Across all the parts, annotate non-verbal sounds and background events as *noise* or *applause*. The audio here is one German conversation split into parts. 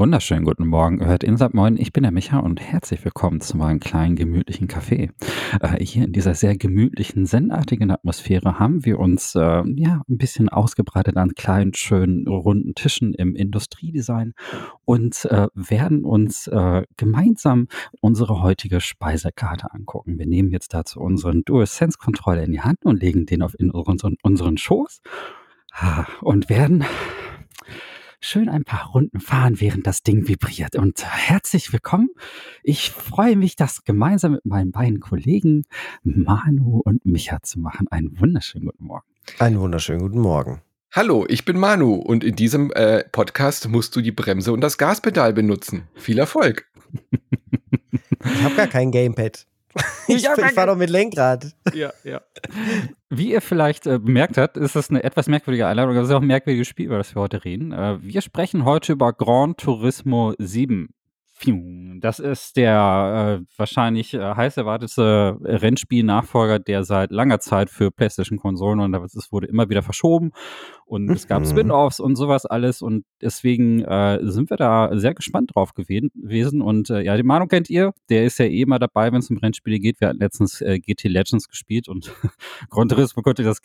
wunderschönen guten Morgen. Hört Insert Moin, ich bin der Micha und herzlich willkommen zu meinem kleinen gemütlichen Café. Äh, hier in dieser sehr gemütlichen, zendartigen Atmosphäre haben wir uns äh, ja ein bisschen ausgebreitet an kleinen, schönen, runden Tischen im Industriedesign und äh, werden uns äh, gemeinsam unsere heutige Speisekarte angucken. Wir nehmen jetzt dazu unseren DualSense Controller in die Hand und legen den auf in unseren, unseren Schoß und werden schön ein paar Runden fahren, während das Ding vibriert. Und herzlich willkommen. Ich freue mich, das gemeinsam mit meinen beiden Kollegen Manu und Micha zu machen. Einen wunderschönen guten Morgen. Einen wunderschönen guten Morgen. Hallo, ich bin Manu und in diesem äh, Podcast musst du die Bremse und das Gaspedal benutzen. Viel Erfolg. Ich habe gar kein Gamepad. Ich, ich fahre doch mit Lenkrad. Ja, ja. Wie ihr vielleicht äh, bemerkt habt, ist das eine etwas merkwürdige Einladung. Das ist auch ein merkwürdiges Spiel, über das wir heute reden. Äh, wir sprechen heute über Gran Turismo 7. Das ist der äh, wahrscheinlich äh, heiß erwartete Rennspiel-Nachfolger, der seit langer Zeit für PlayStation-Konsolen und es wurde immer wieder verschoben und mhm. es gab mhm. Spin-offs und sowas alles und deswegen äh, sind wir da sehr gespannt drauf gewesen und äh, ja, die Meinung kennt ihr, der ist ja eh immer dabei, wenn es um Rennspiele geht. Wir hatten letztens äh, GT Legends gespielt und *laughs* Gran Turismo konnte das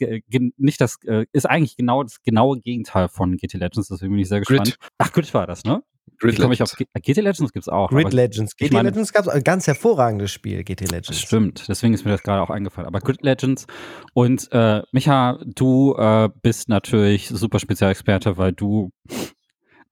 nicht das äh, ist eigentlich genau das genaue Gegenteil von GT Legends, deswegen bin ich sehr gespannt. Grid. Ach, Grid war das, ne? Grid Legends. Auf, GT Legends gibt es auch. Grid Legends. GT meine, Legends gab es ein ganz hervorragendes Spiel, GT Legends. Stimmt, deswegen ist mir das gerade auch eingefallen. Aber Grid Legends und äh, Micha, du äh, bist natürlich super Spezialexperte, weil du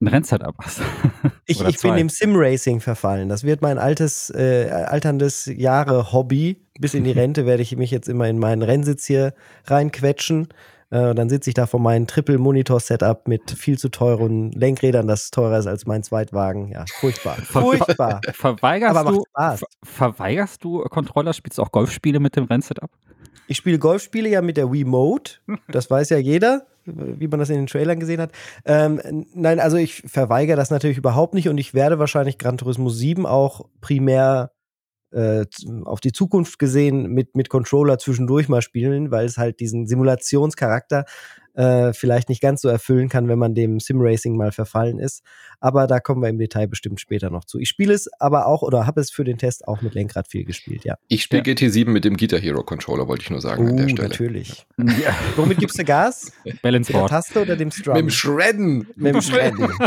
ein Rennsetup hast. *laughs* ich, ich bin dem Sim-Racing verfallen. Das wird mein altes, äh, alterndes Jahre-Hobby. Bis in die *laughs* Rente werde ich mich jetzt immer in meinen Rennsitz hier reinquetschen. Äh, dann sitze ich da vor meinem Triple-Monitor-Setup mit viel zu teuren Lenkrädern, das teurer ist als mein Zweitwagen. Ja, furchtbar. *laughs* Furchtbar. *laughs* verweigerst, Aber du, ver verweigerst du Controller? Spielst du auch Golfspiele mit dem Rennsetup? Ich spiele Golfspiele ja mit der Wiimote. Das weiß ja jeder, wie man das in den Trailern gesehen hat. Ähm, nein, also ich verweigere das natürlich überhaupt nicht und ich werde wahrscheinlich Gran Turismo 7 auch primär äh, auf die Zukunft gesehen mit, mit Controller zwischendurch mal spielen, weil es halt diesen Simulationscharakter äh, vielleicht nicht ganz so erfüllen kann, wenn man dem Sim-Racing mal verfallen ist. Aber da kommen wir im Detail bestimmt später noch zu. Ich spiele es aber auch oder habe es für den Test auch mit Lenkrad viel gespielt, ja. Ich spiele ja. GT7 mit dem Guitar Hero Controller, wollte ich nur sagen uh, an der oh, Stelle. natürlich. Ja. Womit gibst du Gas? Balance Board. Mit der Taste oder dem Strum? Mit dem Shredden. Mit dem Shredden. *laughs*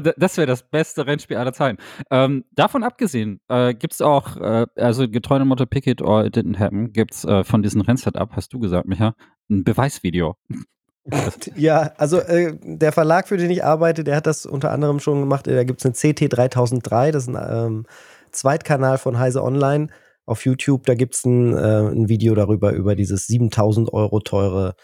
das wäre das beste Rennspiel aller Zeiten. Ähm, davon abgesehen, äh, gibt es auch, äh, also getreu dem Motto Pick it or it didn't happen, gibt es äh, von diesem Rennsetup, hast du gesagt, Micha, ein Beweisvideo. *laughs* ja, also äh, der Verlag, für den ich arbeite, der hat das unter anderem schon gemacht. Da gibt es eine CT 3003, das ist ein ähm, Zweitkanal von Heise Online auf YouTube. Da gibt es ein, äh, ein Video darüber, über dieses 7000 Euro teure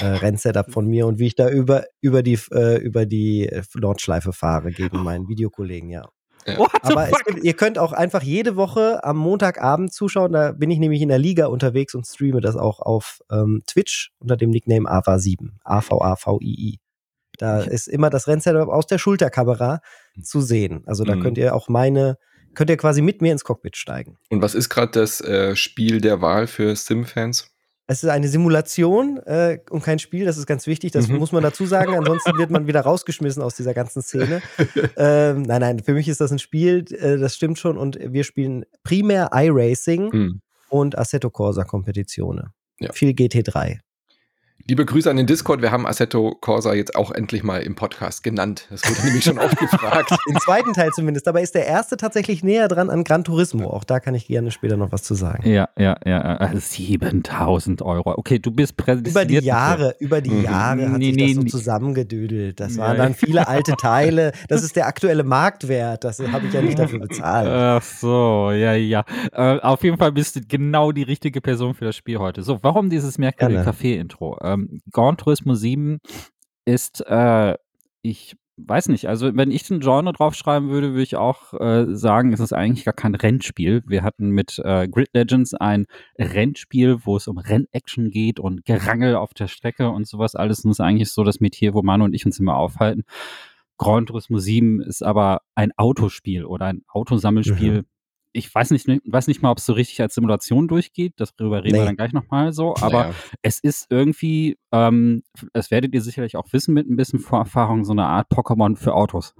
äh, Rennsetup von mir und wie ich da über, über die, äh, über die Nordschleife fahre gegen meinen Videokollegen, ja. Ja. Aber gibt, ihr könnt auch einfach jede Woche am Montagabend zuschauen. Da bin ich nämlich in der Liga unterwegs und streame das auch auf ähm, Twitch unter dem Nickname AVA7. A-V-A-V-I-I. Da ist immer das Rennsetup aus der Schulterkamera hm. zu sehen. Also da mhm. könnt ihr auch meine, könnt ihr quasi mit mir ins Cockpit steigen. Und was ist gerade das äh, Spiel der Wahl für Sim-Fans? Es ist eine Simulation äh, und kein Spiel, das ist ganz wichtig, das mhm. muss man dazu sagen. Ansonsten wird man wieder rausgeschmissen aus dieser ganzen Szene. *laughs* ähm, nein, nein, für mich ist das ein Spiel, äh, das stimmt schon. Und wir spielen primär iRacing mhm. und Assetto Corsa Kompetitionen. Ja. Viel GT3. Liebe Grüße an den Discord. Wir haben Assetto Corsa jetzt auch endlich mal im Podcast genannt. Das wurde nämlich schon oft gefragt. *laughs* Im zweiten Teil zumindest. Dabei ist der erste tatsächlich näher dran an Gran Turismo. Auch da kann ich gerne später noch was zu sagen. Ja, ja, ja. 7000 Euro. Okay, du bist präsentiert. Über die Jahre, über die mhm. Jahre hat nee, sich nee, das so nee. zusammengedüdelt. Das waren dann viele alte Teile. Das ist der aktuelle Marktwert. Das habe ich ja nicht dafür bezahlt. Ach so, ja, ja. Äh, auf jeden Fall bist du genau die richtige Person für das Spiel heute. So, warum dieses merkwürdige Café-Intro? Ähm, Gran Turismo 7 ist, äh, ich weiß nicht, also wenn ich den Genre draufschreiben würde, würde ich auch äh, sagen, es ist eigentlich gar kein Rennspiel. Wir hatten mit äh, Grid Legends ein Rennspiel, wo es um Rennaction geht und Gerangel auf der Strecke und sowas alles. Und es ist eigentlich so das Metier, wo Manu und ich uns immer aufhalten. Gran Turismo 7 ist aber ein Autospiel oder ein Autosammelspiel. Mhm ich weiß nicht, weiß nicht mal, ob es so richtig als Simulation durchgeht. Darüber reden nee. wir dann gleich nochmal so. Aber naja. es ist irgendwie ähm, das werdet ihr sicherlich auch wissen mit ein bisschen Vorerfahrung, so eine Art Pokémon für Autos.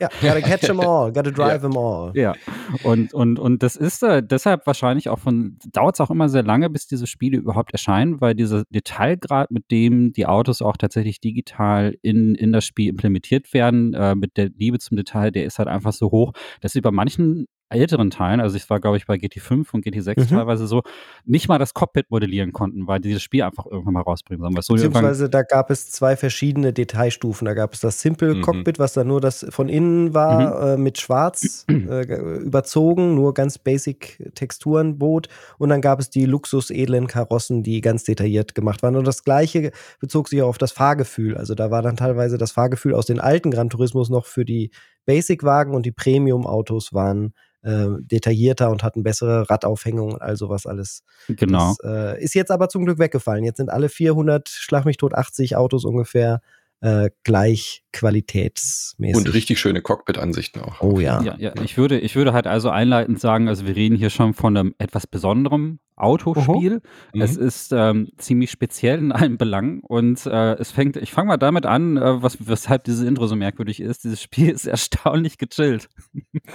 Ja, gotta catch them *laughs* all, gotta drive ja. them all. Ja, und, und, und das ist äh, deshalb wahrscheinlich auch von, dauert es auch immer sehr lange, bis diese Spiele überhaupt erscheinen, weil dieser Detailgrad, mit dem die Autos auch tatsächlich digital in, in das Spiel implementiert werden, äh, mit der Liebe zum Detail, der ist halt einfach so hoch, dass sie bei manchen älteren Teilen, also ich war, glaube ich, bei GT5 und GT6 mhm. teilweise so, nicht mal das Cockpit modellieren konnten, weil dieses Spiel einfach irgendwann mal rausbringen sollen. So Beziehungsweise da gab es zwei verschiedene Detailstufen. Da gab es das Simple mhm. Cockpit, was dann nur das von innen war, mhm. äh, mit Schwarz *clears throat* äh, überzogen, nur ganz basic Texturen bot. Und dann gab es die luxus-edlen Karossen, die ganz detailliert gemacht waren. Und das gleiche bezog sich auch auf das Fahrgefühl. Also da war dann teilweise das Fahrgefühl aus den alten Gran Turismos noch für die Basic-Wagen und die Premium-Autos waren äh, detaillierter und hatten bessere Radaufhängung und all sowas alles. Genau. Das äh, ist jetzt aber zum Glück weggefallen. Jetzt sind alle 400, schlag mich tot, 80 Autos ungefähr äh, gleich qualitätsmäßig. Und richtig schöne Cockpit-Ansichten auch. Oh ja. ja. Ja, Ich, würde, ich würde halt also einleitend sagen, also wir reden hier schon von einem etwas besonderem Autospiel. Mhm. Es ist ähm, ziemlich speziell in allen Belangen und äh, es fängt, ich fange mal damit an, äh, was, weshalb dieses Intro so merkwürdig ist. Dieses Spiel *laughs* ist erstaunlich gechillt.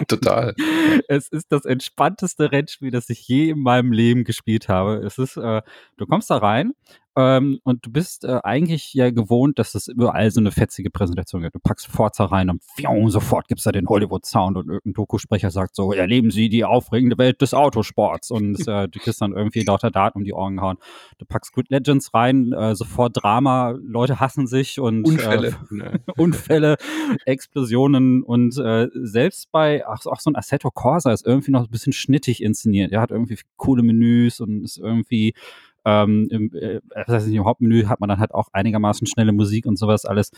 Total. *laughs* es ist das entspannteste Rennspiel, das ich je in meinem Leben gespielt habe. Es ist, äh, du kommst da rein ähm, und du bist äh, eigentlich ja gewohnt, dass es überall so eine fetzige Präsentation gibt. Du packst Forza rein und pfiou, sofort gibt's da den Hollywood-Sound und irgendein Dokusprecher sagt so, erleben Sie die aufregende Welt des Autosports und *laughs* äh, du kriegst dann irgendwie lauter Daten um die Ohren gehauen. Du packst Grid Legends rein, äh, sofort Drama, Leute hassen sich und Unfälle, äh, *laughs* Unfälle Explosionen und äh, selbst bei, ach, auch so ein Assetto Corsa ist irgendwie noch ein bisschen schnittig inszeniert. Er hat irgendwie coole Menüs und ist irgendwie ähm, im, äh, das heißt, im Hauptmenü hat man dann halt auch einigermaßen schnelle Musik und sowas alles.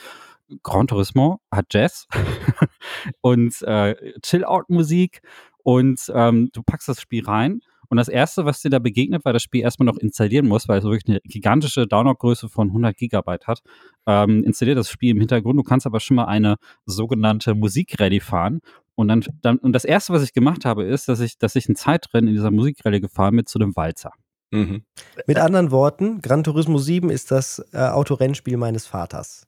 Gran Turismo hat Jazz *laughs* und äh, Chill-Out-Musik und ähm, du packst das Spiel rein und das erste, was dir da begegnet, weil das Spiel erstmal noch installieren muss, weil es wirklich eine gigantische Downloadgröße von 100 Gigabyte hat, ähm, installiert das Spiel im Hintergrund. Du kannst aber schon mal eine sogenannte Musikrallye fahren. Und dann, dann, und das erste, was ich gemacht habe, ist, dass ich, dass ich ein Zeitrennen in dieser Musikrallye gefahren bin zu dem Walzer. Mhm. Mit anderen Worten, Gran Turismo 7 ist das äh, Autorennspiel meines Vaters.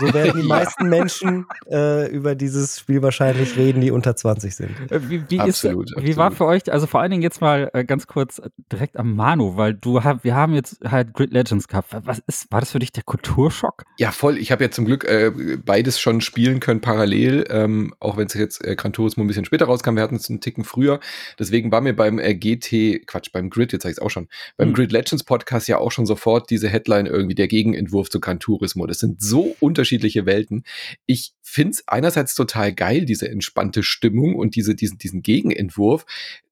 So *laughs* werden die meisten Menschen äh, über dieses Spiel wahrscheinlich reden, die unter 20 sind. Äh, wie, wie, absolut, ist, wie war für euch, also vor allen Dingen jetzt mal äh, ganz kurz direkt am Manu, weil du hab, wir haben jetzt halt Grid Legends gehabt. Was ist, war das für dich der Kulturschock? Ja, voll. Ich habe ja zum Glück äh, beides schon spielen können parallel, ähm, auch wenn es jetzt äh, Gran Turismo ein bisschen später rauskam. Wir hatten es einen Ticken früher. Deswegen war mir beim GT, Quatsch, beim Grid, jetzt sag ich es auch schon, beim hm. Grid Legends Podcast ja auch schon sofort diese Headline irgendwie der Gegenentwurf zu Gran Turismo. Das sind so unterschiedliche Welten. Ich finde es einerseits total geil, diese entspannte Stimmung und diese, diesen, diesen Gegenentwurf.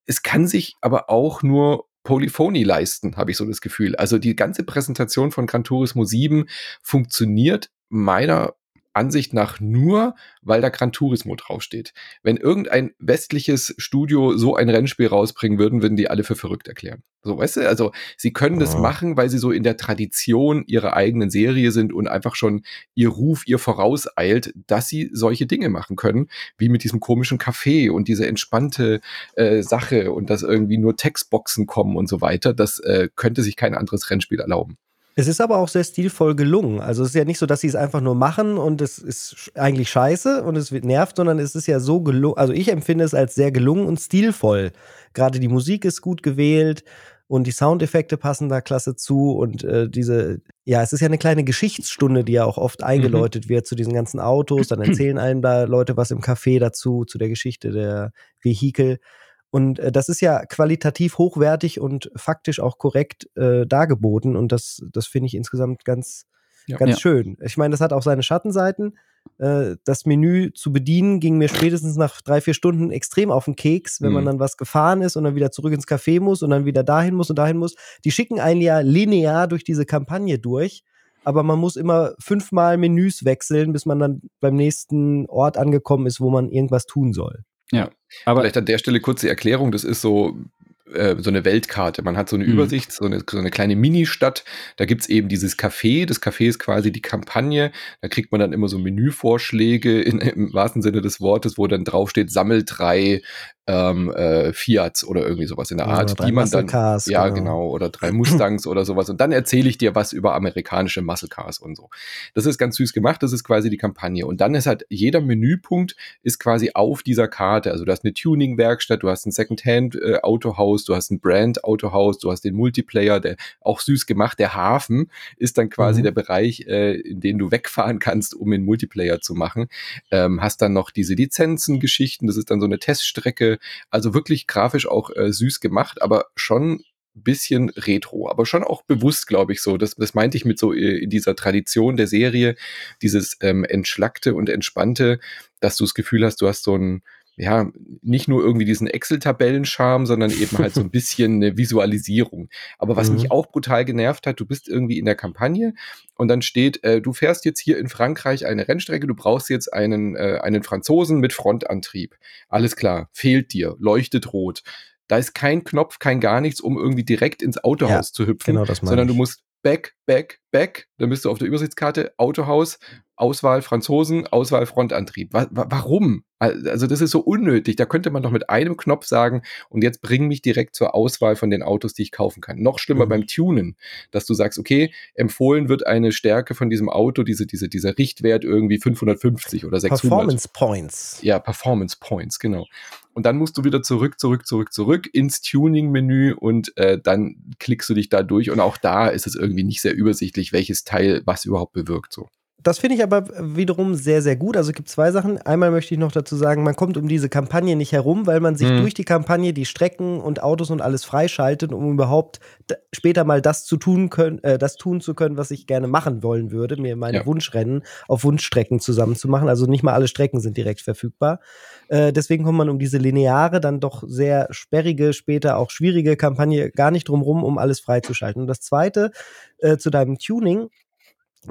Es kann sich aber auch nur Polyphonie leisten, habe ich so das Gefühl. Also die ganze Präsentation von Gran Turismo 7 funktioniert meiner Ansicht nach nur, weil da Gran Turismo draufsteht. Wenn irgendein westliches Studio so ein Rennspiel rausbringen würden, würden die alle für verrückt erklären. So, weißt du, also sie können das machen, weil sie so in der Tradition ihrer eigenen Serie sind und einfach schon ihr Ruf ihr vorauseilt, dass sie solche Dinge machen können, wie mit diesem komischen Café und diese entspannte äh, Sache und dass irgendwie nur Textboxen kommen und so weiter. Das äh, könnte sich kein anderes Rennspiel erlauben. Es ist aber auch sehr stilvoll gelungen. Also es ist ja nicht so, dass sie es einfach nur machen und es ist eigentlich scheiße und es wird nervt, sondern es ist ja so gelungen. Also ich empfinde es als sehr gelungen und stilvoll. Gerade die Musik ist gut gewählt und die Soundeffekte passen da klasse zu und äh, diese, ja, es ist ja eine kleine Geschichtsstunde, die ja auch oft mhm. eingeläutet mhm. wird zu diesen ganzen Autos. Dann erzählen einem da Leute was im Café dazu, zu der Geschichte der Vehikel. Und äh, das ist ja qualitativ hochwertig und faktisch auch korrekt äh, dargeboten. Und das, das finde ich insgesamt ganz, ja. ganz ja. schön. Ich meine, das hat auch seine Schattenseiten. Äh, das Menü zu bedienen ging mir spätestens nach drei, vier Stunden extrem auf den Keks, wenn mhm. man dann was gefahren ist und dann wieder zurück ins Café muss und dann wieder dahin muss und dahin muss. Die schicken einen ja linear durch diese Kampagne durch aber man muss immer fünfmal Menüs wechseln, bis man dann beim nächsten Ort angekommen ist, wo man irgendwas tun soll. Ja, aber vielleicht an der Stelle kurz die Erklärung. Das ist so äh, so eine Weltkarte. Man hat so eine mhm. Übersicht, so eine, so eine kleine Ministadt. Da gibt es eben dieses Café. Das Café ist quasi die Kampagne. Da kriegt man dann immer so Menüvorschläge in, im wahrsten Sinne des Wortes, wo dann draufsteht, sammel drei ähm, äh, Fiats oder irgendwie sowas in der Art, Oder die man dann Muscle-Cars, ja genau. genau oder drei Mustangs oder sowas und dann erzähle ich dir was über amerikanische Muscle Cars und so. Das ist ganz süß gemacht, das ist quasi die Kampagne und dann ist halt jeder Menüpunkt ist quasi auf dieser Karte. Also du hast eine Tuning Werkstatt, du hast ein Secondhand äh, Autohaus, du hast ein Brand Autohaus, du hast den Multiplayer, der auch süß gemacht, der Hafen ist dann quasi Mhm. der Bereich, äh, in den du wegfahren kannst, um den Multiplayer zu machen. Ähm, hast dann noch diese Lizenzen-Geschichten, das ist dann so eine Teststrecke. Also wirklich grafisch auch äh, süß gemacht, aber schon bisschen retro, aber schon auch bewusst, glaube ich, so. Das, das meinte ich mit so äh, in dieser Tradition der Serie, dieses ähm, entschlackte und entspannte, dass du das Gefühl hast, du hast so ein, ja, nicht nur irgendwie diesen Excel-Tabellen-Charme, sondern eben halt so ein *laughs* bisschen eine Visualisierung. Aber was Mhm. mich auch brutal genervt hat, du bist irgendwie in der Kampagne und dann steht, äh, du fährst jetzt hier in Frankreich eine Rennstrecke, du brauchst jetzt einen, äh, einen Franzosen mit Frontantrieb. Alles klar, fehlt dir, leuchtet rot. Da ist kein Knopf, kein gar nichts, um irgendwie direkt ins Autohaus zu hüpfen, genau das sondern du ich. musst back, back, back, dann bist du auf der Übersichtskarte Autohaus, Auswahl Franzosen, Auswahl Frontantrieb. Wa wa warum? Also das ist so unnötig. Da könnte man doch mit einem Knopf sagen, und jetzt bring mich direkt zur Auswahl von den Autos, die ich kaufen kann. Noch schlimmer Mhm. beim Tunen, dass du sagst, okay, empfohlen wird eine Stärke von diesem Auto, diese, diese, dieser Richtwert irgendwie 550 oder 600. Performance Points. Ja, Performance Points, genau. Und dann musst du wieder zurück, zurück, zurück, zurück ins Tuning-Menü und äh, dann klickst du dich da durch. Und auch da ist es irgendwie nicht sehr übersichtlich, welches Teil was überhaupt bewirkt. So. Das finde ich aber wiederum sehr, sehr gut. Also es gibt zwei Sachen. Einmal möchte ich noch dazu sagen, man kommt um diese Kampagne nicht herum, weil man sich Mhm. durch die Kampagne die Strecken und Autos und alles freischaltet, um überhaupt später mal das zu tun können, äh, das tun zu können, was ich gerne machen wollen würde, mir meine Ja. Wunschrennen auf Wunschstrecken zusammenzumachen. Also nicht mal alle Strecken sind direkt verfügbar. Äh, deswegen kommt man um diese lineare, dann doch sehr sperrige, später auch schwierige Kampagne gar nicht drum rum, um alles freizuschalten. Und das zweite äh, zu deinem Tuning.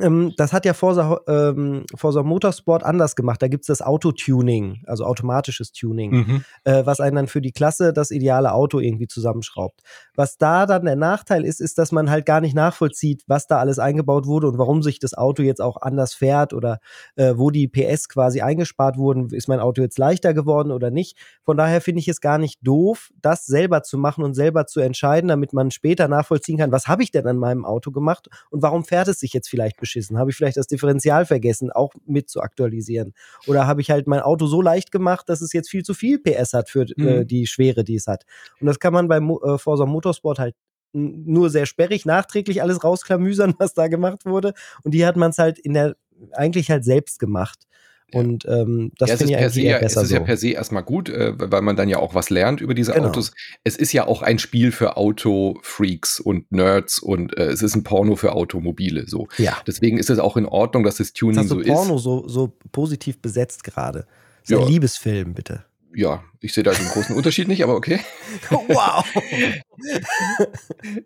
Ähm, das hat ja Forza, ähm, Forza Motorsport anders gemacht. Da gibt's das Autotuning, also automatisches Tuning, Mhm. äh, was einen dann für die Klasse das ideale Auto irgendwie zusammenschraubt. Was da dann der Nachteil ist, ist, dass man halt gar nicht nachvollzieht, was da alles eingebaut wurde und warum sich das Auto jetzt auch anders fährt oder äh, wo die PS quasi eingespart wurden. Ist mein Auto jetzt leichter geworden oder nicht? Von daher finde ich es gar nicht doof, das selber zu machen und selber zu entscheiden, damit man später nachvollziehen kann, was habe ich denn an meinem Auto gemacht und warum fährt es sich jetzt vielleicht beschissen? Habe ich vielleicht das Differential vergessen, auch mit zu aktualisieren? Oder habe ich halt mein Auto so leicht gemacht, dass es jetzt viel zu viel PS hat für äh, Mhm. die Schwere, die es hat? Und das kann man bei Mo äh, Forza Motorsport halt nur sehr sperrig nachträglich alles rausklamüsern, *laughs* was da gemacht wurde. Und die hat man es halt in der eigentlich halt selbst gemacht. Und ähm, das ja, finde ich per eigentlich se, eher ja, es besser ist so. ja per se erstmal gut, äh, weil man dann ja auch was lernt über diese Genau. Autos. Es ist ja auch ein Spiel für Autofreaks und Nerds und äh, es ist ein Porno für Automobile. So. ja. Deswegen ist es auch in Ordnung, dass das Tuning hast so du ist. Porno so, so positiv besetzt gerade. Das ist Ja. ein Liebesfilm, bitte. Ja, ich sehe da den großen Unterschied nicht, aber okay. *laughs* wow. *laughs*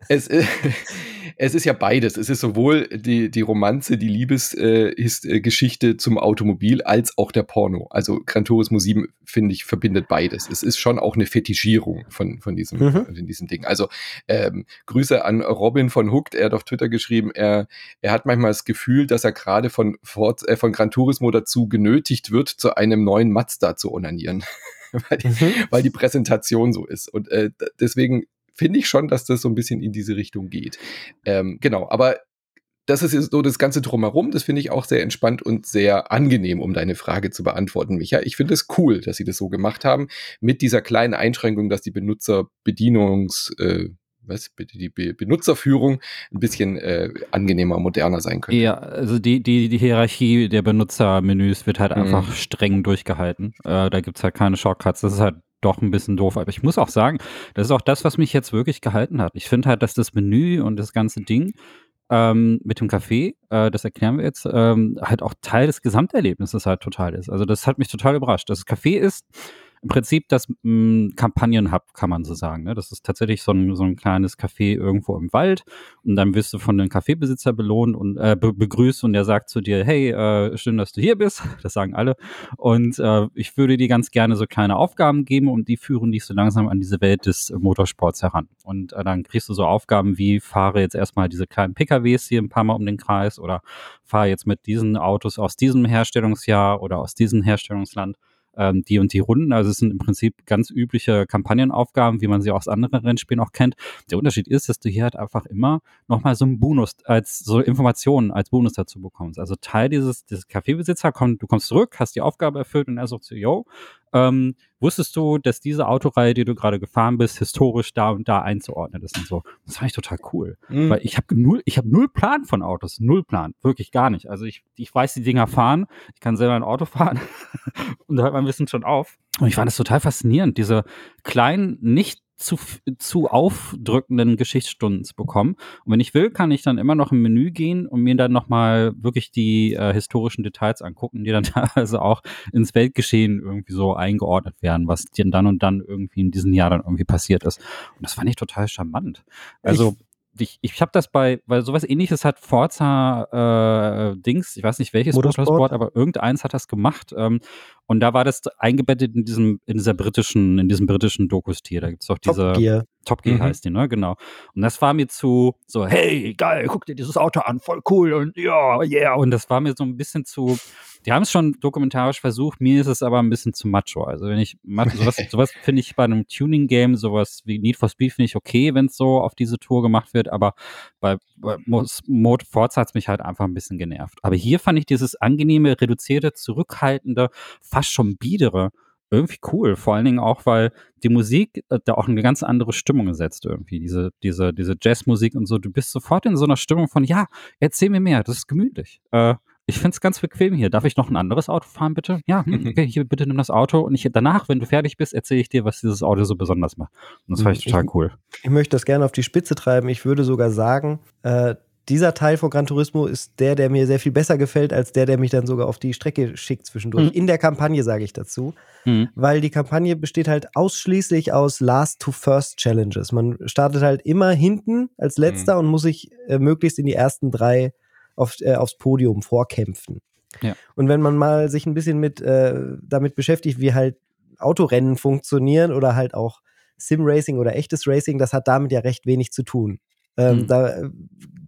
Es, ist- es ist ja beides. Es ist sowohl die, die Romanze, die Liebesgeschichte äh, äh, zum Automobil, als auch der Porno. Also Gran Turismo 7, finde ich, verbindet beides. Es ist schon auch eine Fetischierung von, von, diesem, Mhm. von diesem Ding. Also ähm, Grüße an Robin von Hooked. Er hat auf Twitter geschrieben, er, er hat manchmal das Gefühl, dass er gerade von, Ford, äh, von Gran Turismo dazu genötigt wird, zu einem neuen Mazda zu onanieren. *laughs* weil, die, Mhm. weil die Präsentation so ist. Und äh, deswegen finde ich schon, dass das so ein bisschen in diese Richtung geht. Ähm, genau, aber das ist so das Ganze drumherum. Das finde ich auch sehr entspannt und sehr angenehm, um deine Frage zu beantworten, Micha. Ich finde es cool, dass sie das so gemacht haben, mit dieser kleinen Einschränkung, dass die Benutzerbedienungs, äh, was, die Be Benutzerführung ein bisschen äh, angenehmer, moderner sein könnte. Ja, also die, die, die Hierarchie der Benutzermenüs wird halt Mhm. einfach streng durchgehalten. Äh, da gibt's halt keine Shortcuts. Das ist halt doch ein bisschen doof. Aber ich muss auch sagen, das ist auch das, was mich jetzt wirklich gehalten hat. Ich finde halt, dass das Menü und das ganze Ding ähm, mit dem Café, äh, das erklären wir jetzt, ähm, halt auch Teil des Gesamterlebnisses halt total ist. Also das hat mich total überrascht. Das Café ist im Prinzip das mh, Kampagnenhub, kann man so sagen. Ne? Das ist tatsächlich so ein, so ein kleines Café irgendwo im Wald und dann wirst du von dem Kaffeebesitzer belohnt und äh, be begrüßt und der sagt zu dir, hey, äh, schön, dass du hier bist. *laughs* Das sagen alle. Und äh, ich würde dir ganz gerne so kleine Aufgaben geben und die führen dich so langsam an diese Welt des Motorsports heran. Und äh, dann kriegst du so Aufgaben wie, fahre jetzt erstmal diese kleinen PKWs hier ein paar Mal um den Kreis oder fahre jetzt mit diesen Autos aus diesem Herstellungsjahr oder aus diesem Herstellungsland ähm, die und die Runden. Also es sind im Prinzip ganz übliche Kampagnenaufgaben, wie man sie aus anderen Rennspielen auch kennt. Der Unterschied ist, dass du hier halt einfach immer nochmal so einen Bonus als so Informationen als Bonus dazu bekommst. Also Teil dieses, dieses Kaffeebesitzer kommt, du kommst zurück, hast die Aufgabe erfüllt und er sagt so, yo, ähm, wusstest du, dass diese Autoreihe, die du gerade gefahren bist, historisch da und da einzuordnen ist und so. Das fand ich total cool. Mhm. Weil ich habe null, ich habe null Plan von Autos. Null Plan. Wirklich gar nicht. Also ich, ich weiß, die Dinger fahren. Ich kann selber ein Auto *laughs* fahren. und da hört mein Wissen schon auf. Und ich fand das total faszinierend, diese kleinen, nicht zu, zu aufdrückenden Geschichtsstunden zu bekommen. Und wenn ich will, kann ich dann immer noch im Menü gehen und mir dann nochmal wirklich die äh, historischen Details angucken, die dann *laughs* teilweise auch ins Weltgeschehen irgendwie so eingeordnet werden, was dann und dann irgendwie in diesem Jahr dann irgendwie passiert ist. Und das fand ich total charmant. Also ich ich, ich habe das bei, weil sowas ähnliches hat Forza äh, Dings, ich weiß nicht welches Motorsport, Motorsport aber irgendeins hat das gemacht. Ähm, und da war das eingebettet in diesem, in dieser britischen, in diesem britischen Dokustier. Da gibt's doch diese. Top Gear. Top Gear mhm. heißt die, ne? Genau. Und das war mir zu so, hey, geil, guck dir dieses Auto an, voll cool und ja, yeah. Und das war mir so ein bisschen zu, die haben es schon dokumentarisch versucht, mir ist es aber ein bisschen zu macho. Also wenn ich, *laughs* sowas, sowas finde ich bei einem Tuning-Game, sowas wie Need for Speed finde ich okay, wenn es so auf diese Tour gemacht wird, aber bei, bei Mode Forza hat es mich halt einfach ein bisschen genervt. Aber hier fand ich dieses angenehme, reduzierte, zurückhaltende, fast schon biedere irgendwie cool. Vor allen Dingen auch, weil die Musik äh, da auch eine ganz andere Stimmung setzt irgendwie. Diese, diese, diese Jazzmusik und so. Du bist sofort in so einer Stimmung von, ja, erzähl mir mehr, das ist gemütlich. Äh, ich finde es ganz bequem hier. Darf ich noch ein anderes Auto fahren, bitte? Ja, hm, *laughs* okay, hier bitte nimm das Auto und ich danach, wenn du fertig bist, erzähle ich dir, was dieses Auto so besonders macht. Und das fand ich total cool. Ich möchte das gerne auf die Spitze treiben. Ich würde sogar sagen, äh, dieser Teil von Gran Turismo ist der, der mir sehr viel besser gefällt, als der, der mich dann sogar auf die Strecke schickt zwischendurch. Mhm. In der Kampagne sage ich dazu. Mhm. Weil die Kampagne besteht halt ausschließlich aus Last-to-First-Challenges. Man startet halt immer hinten als letzter mhm. und muss sich äh, möglichst in die ersten drei auf, äh, aufs Podium vorkämpfen. Ja. Und wenn man mal sich ein bisschen mit äh, damit beschäftigt, wie halt Autorennen funktionieren oder halt auch Sim-Racing oder echtes Racing, das hat damit ja recht wenig zu tun. Ähm, mhm. Da äh,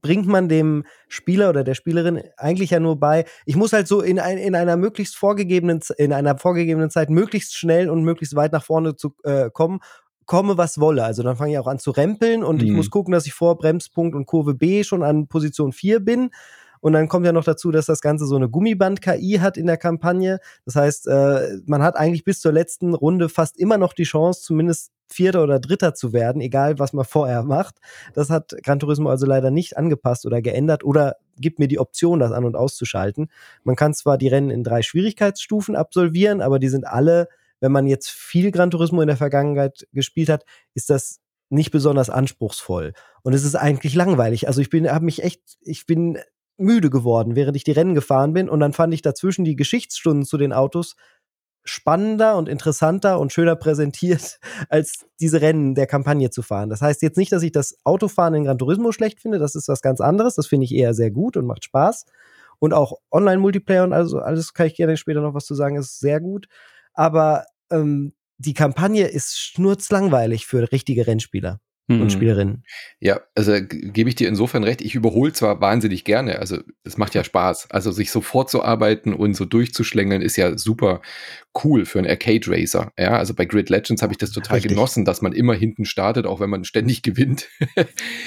bringt man dem Spieler oder der Spielerin eigentlich ja nur bei, ich muss halt so in, ein, in einer möglichst vorgegebenen, in einer vorgegebenen Zeit möglichst schnell und möglichst weit nach vorne zu äh, kommen komme, was wolle. Also dann fange ich auch an zu rempeln und mhm. ich muss gucken, dass ich vor Bremspunkt und Kurve B schon an Position 4 bin. Und dann kommt ja noch dazu, dass das Ganze so eine Gummiband-KI hat in der Kampagne. Das heißt, äh, man hat eigentlich bis zur letzten Runde fast immer noch die Chance, zumindest Vierter oder Dritter zu werden, egal was man vorher macht. Das hat Gran Turismo also leider nicht angepasst oder geändert oder gibt mir die Option, das an- und auszuschalten. Man kann zwar die Rennen in drei Schwierigkeitsstufen absolvieren, aber die sind alle wenn man jetzt viel Gran Turismo in der Vergangenheit gespielt hat, ist das nicht besonders anspruchsvoll. Und es ist eigentlich langweilig. Also ich bin, habe mich echt, ich bin müde geworden, während ich die Rennen gefahren bin. Und dann fand ich dazwischen die Geschichtsstunden zu den Autos spannender und interessanter und schöner präsentiert, *laughs* als diese Rennen der Kampagne zu fahren. Das heißt jetzt nicht, dass ich das Autofahren in Gran Turismo schlecht finde, das ist was ganz anderes, das finde ich eher sehr gut und macht Spaß. Und auch Online-Multiplayer und also alles kann ich gerne später noch was zu sagen, ist sehr gut aber ähm, die Kampagne ist schnurzlangweilig für richtige Rennspieler mhm. und Spielerinnen. Ja, also gebe ich dir insofern recht. Ich überhole zwar wahnsinnig gerne, also es macht ja Spaß. Also sich so vorzuarbeiten und so durchzuschlängeln ist ja super cool für einen Arcade Racer. Ja, also bei Grid Legends habe ich das total Richtig. genossen, dass man immer hinten startet, auch wenn man ständig *laughs* gewinnt.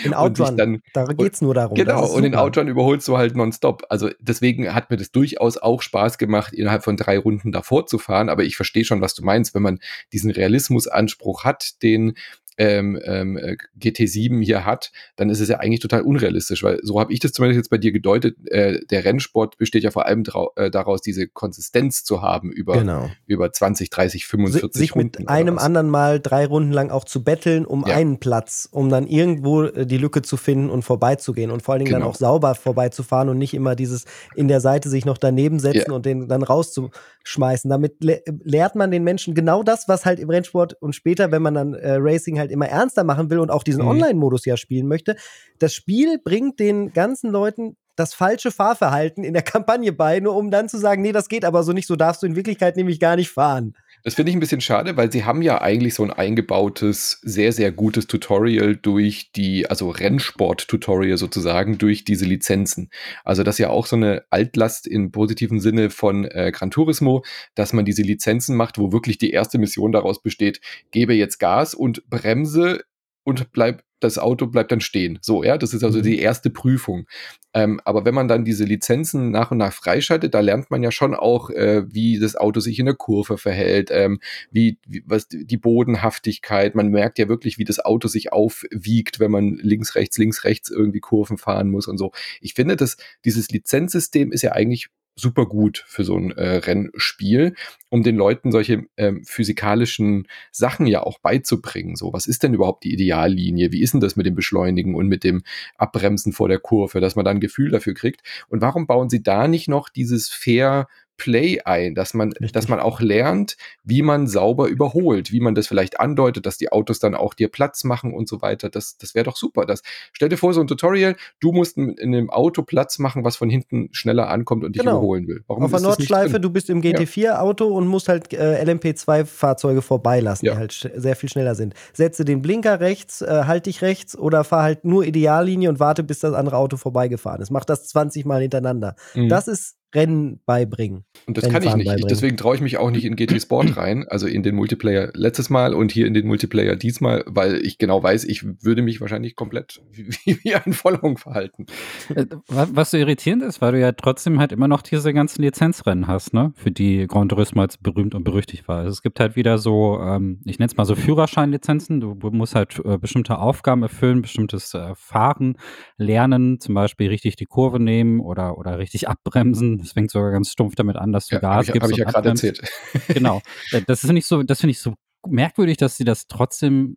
In Outrun, dann, da geht es nur darum. Genau, und in Outrun überholst du halt nonstop. Also deswegen hat mir das durchaus auch Spaß gemacht, innerhalb von drei Runden davor zu fahren. Aber ich verstehe schon, was du meinst, wenn man diesen Realismusanspruch hat, den ähm, ähm, äh, GT7 hier hat, dann ist es ja eigentlich total unrealistisch, weil so habe ich das zumindest jetzt bei dir gedeutet. Äh, der Rennsport besteht ja vor allem äh, daraus, diese Konsistenz zu haben über, genau. über 20, 30, 45 Sich Runden mit einem anderen Mal drei Runden lang auch zu betteln um ja. einen Platz, um dann irgendwo äh, die Lücke zu finden und vorbeizugehen und vor allen Dingen genau. dann auch sauber vorbeizufahren und nicht immer dieses in der Seite sich noch daneben setzen ja. und den dann rauszuschmeißen. Damit le lehrt man den Menschen genau das, was halt im Rennsport und später, wenn man dann äh, Racing halt immer ernster machen will und auch diesen mhm. Online-Modus ja spielen möchte. Das Spiel bringt den ganzen Leuten das falsche Fahrverhalten in der *laughs* Kampagne bei, nur um dann zu sagen, nee, das geht aber so nicht, so darfst du in Wirklichkeit nämlich gar nicht fahren. Das finde ich ein bisschen schade, weil sie haben ja eigentlich so ein eingebautes, sehr, sehr gutes Tutorial durch die, also Rennsport-Tutorial sozusagen, durch diese Lizenzen. Also das ist ja auch so eine Altlast im positiven Sinne von äh, Gran Turismo, dass man diese Lizenzen macht, wo wirklich die erste Mission daraus besteht, gebe jetzt Gas und bremse und bleib das Auto bleibt dann stehen. So, ja, das ist also mhm. die erste Prüfung. Ähm, aber wenn man dann diese Lizenzen nach und nach freischaltet, da lernt man ja schon auch, äh, wie das Auto sich in der Kurve verhält, ähm, wie, wie, was die Bodenhaftigkeit. Man merkt ja wirklich, wie das Auto sich aufwiegt, wenn man links, rechts, links, rechts irgendwie Kurven fahren muss und so. Ich finde, dass dieses Lizenzsystem ist ja eigentlich super gut für so ein äh, Rennspiel, um den Leuten solche ähm, physikalischen Sachen ja auch beizubringen. So, was ist denn überhaupt die Ideallinie? Wie ist denn das mit dem Beschleunigen und mit dem Abbremsen vor der Kurve, dass man da ein Gefühl dafür kriegt? Und warum bauen sie da nicht noch dieses fair Play ein, dass man, Richtig. dass man auch lernt, wie man sauber überholt, wie man das vielleicht andeutet, dass die Autos dann auch dir Platz machen und so weiter. Das, das wäre doch super. Das, stell dir vor, so ein Tutorial, du musst in, in einem Auto Platz machen, was von hinten schneller ankommt und dich genau. überholen will. Warum Auf der Nordschleife, du bist im GT4-Auto ja. und musst halt äh, LMP2-Fahrzeuge vorbeilassen, ja. die halt sehr viel schneller sind. Setze den Blinker rechts, äh, halt dich rechts oder fahr halt nur Ideallinie und warte, bis das andere Auto vorbeigefahren ist. Mach das 20 Mal hintereinander. Mhm. Das ist Rennen beibringen. Und das kann ich nicht. Ich, deswegen traue ich mich auch nicht in GT Sport *clears throat* rein, also in den Multiplayer letztes Mal und hier in den Multiplayer diesmal, weil ich genau weiß, ich würde mich wahrscheinlich komplett *laughs* wie, wie ein Vollhong verhalten. Äh, was so irritierend ist, weil du ja trotzdem halt immer noch diese ganzen Lizenzrennen hast, ne? Für die Grand Turismo als berühmt und berüchtigt war. Also es gibt halt wieder so, ähm, ich nenne es mal so Führerscheinlizenzen. Du musst halt äh, bestimmte Aufgaben erfüllen, bestimmtes äh, Fahren lernen, zum Beispiel richtig die Kurve nehmen oder, oder richtig abbremsen es fängt sogar ganz stumpf damit an, dass du ja, Gas hab gibst. Habe ich ja gerade erzählt. *laughs* Genau. Äh, das ist nicht so, das finde ich so merkwürdig, dass sie das trotzdem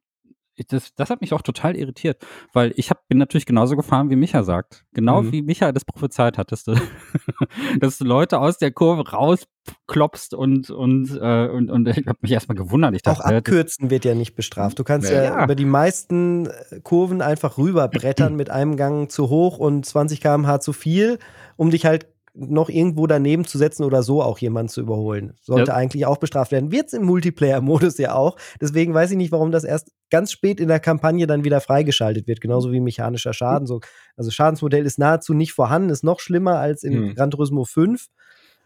das, das hat mich auch total irritiert, weil ich hab, bin natürlich genauso gefahren, wie Micha sagt. Genau mhm. wie Micha das prophezeit hat, dass du, *laughs* dass du Leute aus der Kurve rausklopst und, und, äh, und, und ich habe mich erstmal gewundert. Ich dachte, auch Abkürzen wird ja nicht bestraft. Du kannst ja, ja, über die meisten Kurven einfach rüberbrettern mit einem Gang zu hoch und 20 km/h zu viel, um dich halt noch irgendwo daneben zu setzen oder so auch jemanden zu überholen. Sollte ja. eigentlich auch bestraft werden. Wird es im Multiplayer-Modus ja auch. Deswegen weiß ich nicht, warum das erst ganz spät in der Kampagne dann wieder freigeschaltet wird. Genauso wie mechanischer Schaden. So, also Schadensmodell ist nahezu nicht vorhanden, ist noch schlimmer als in mhm. Gran Turismo 5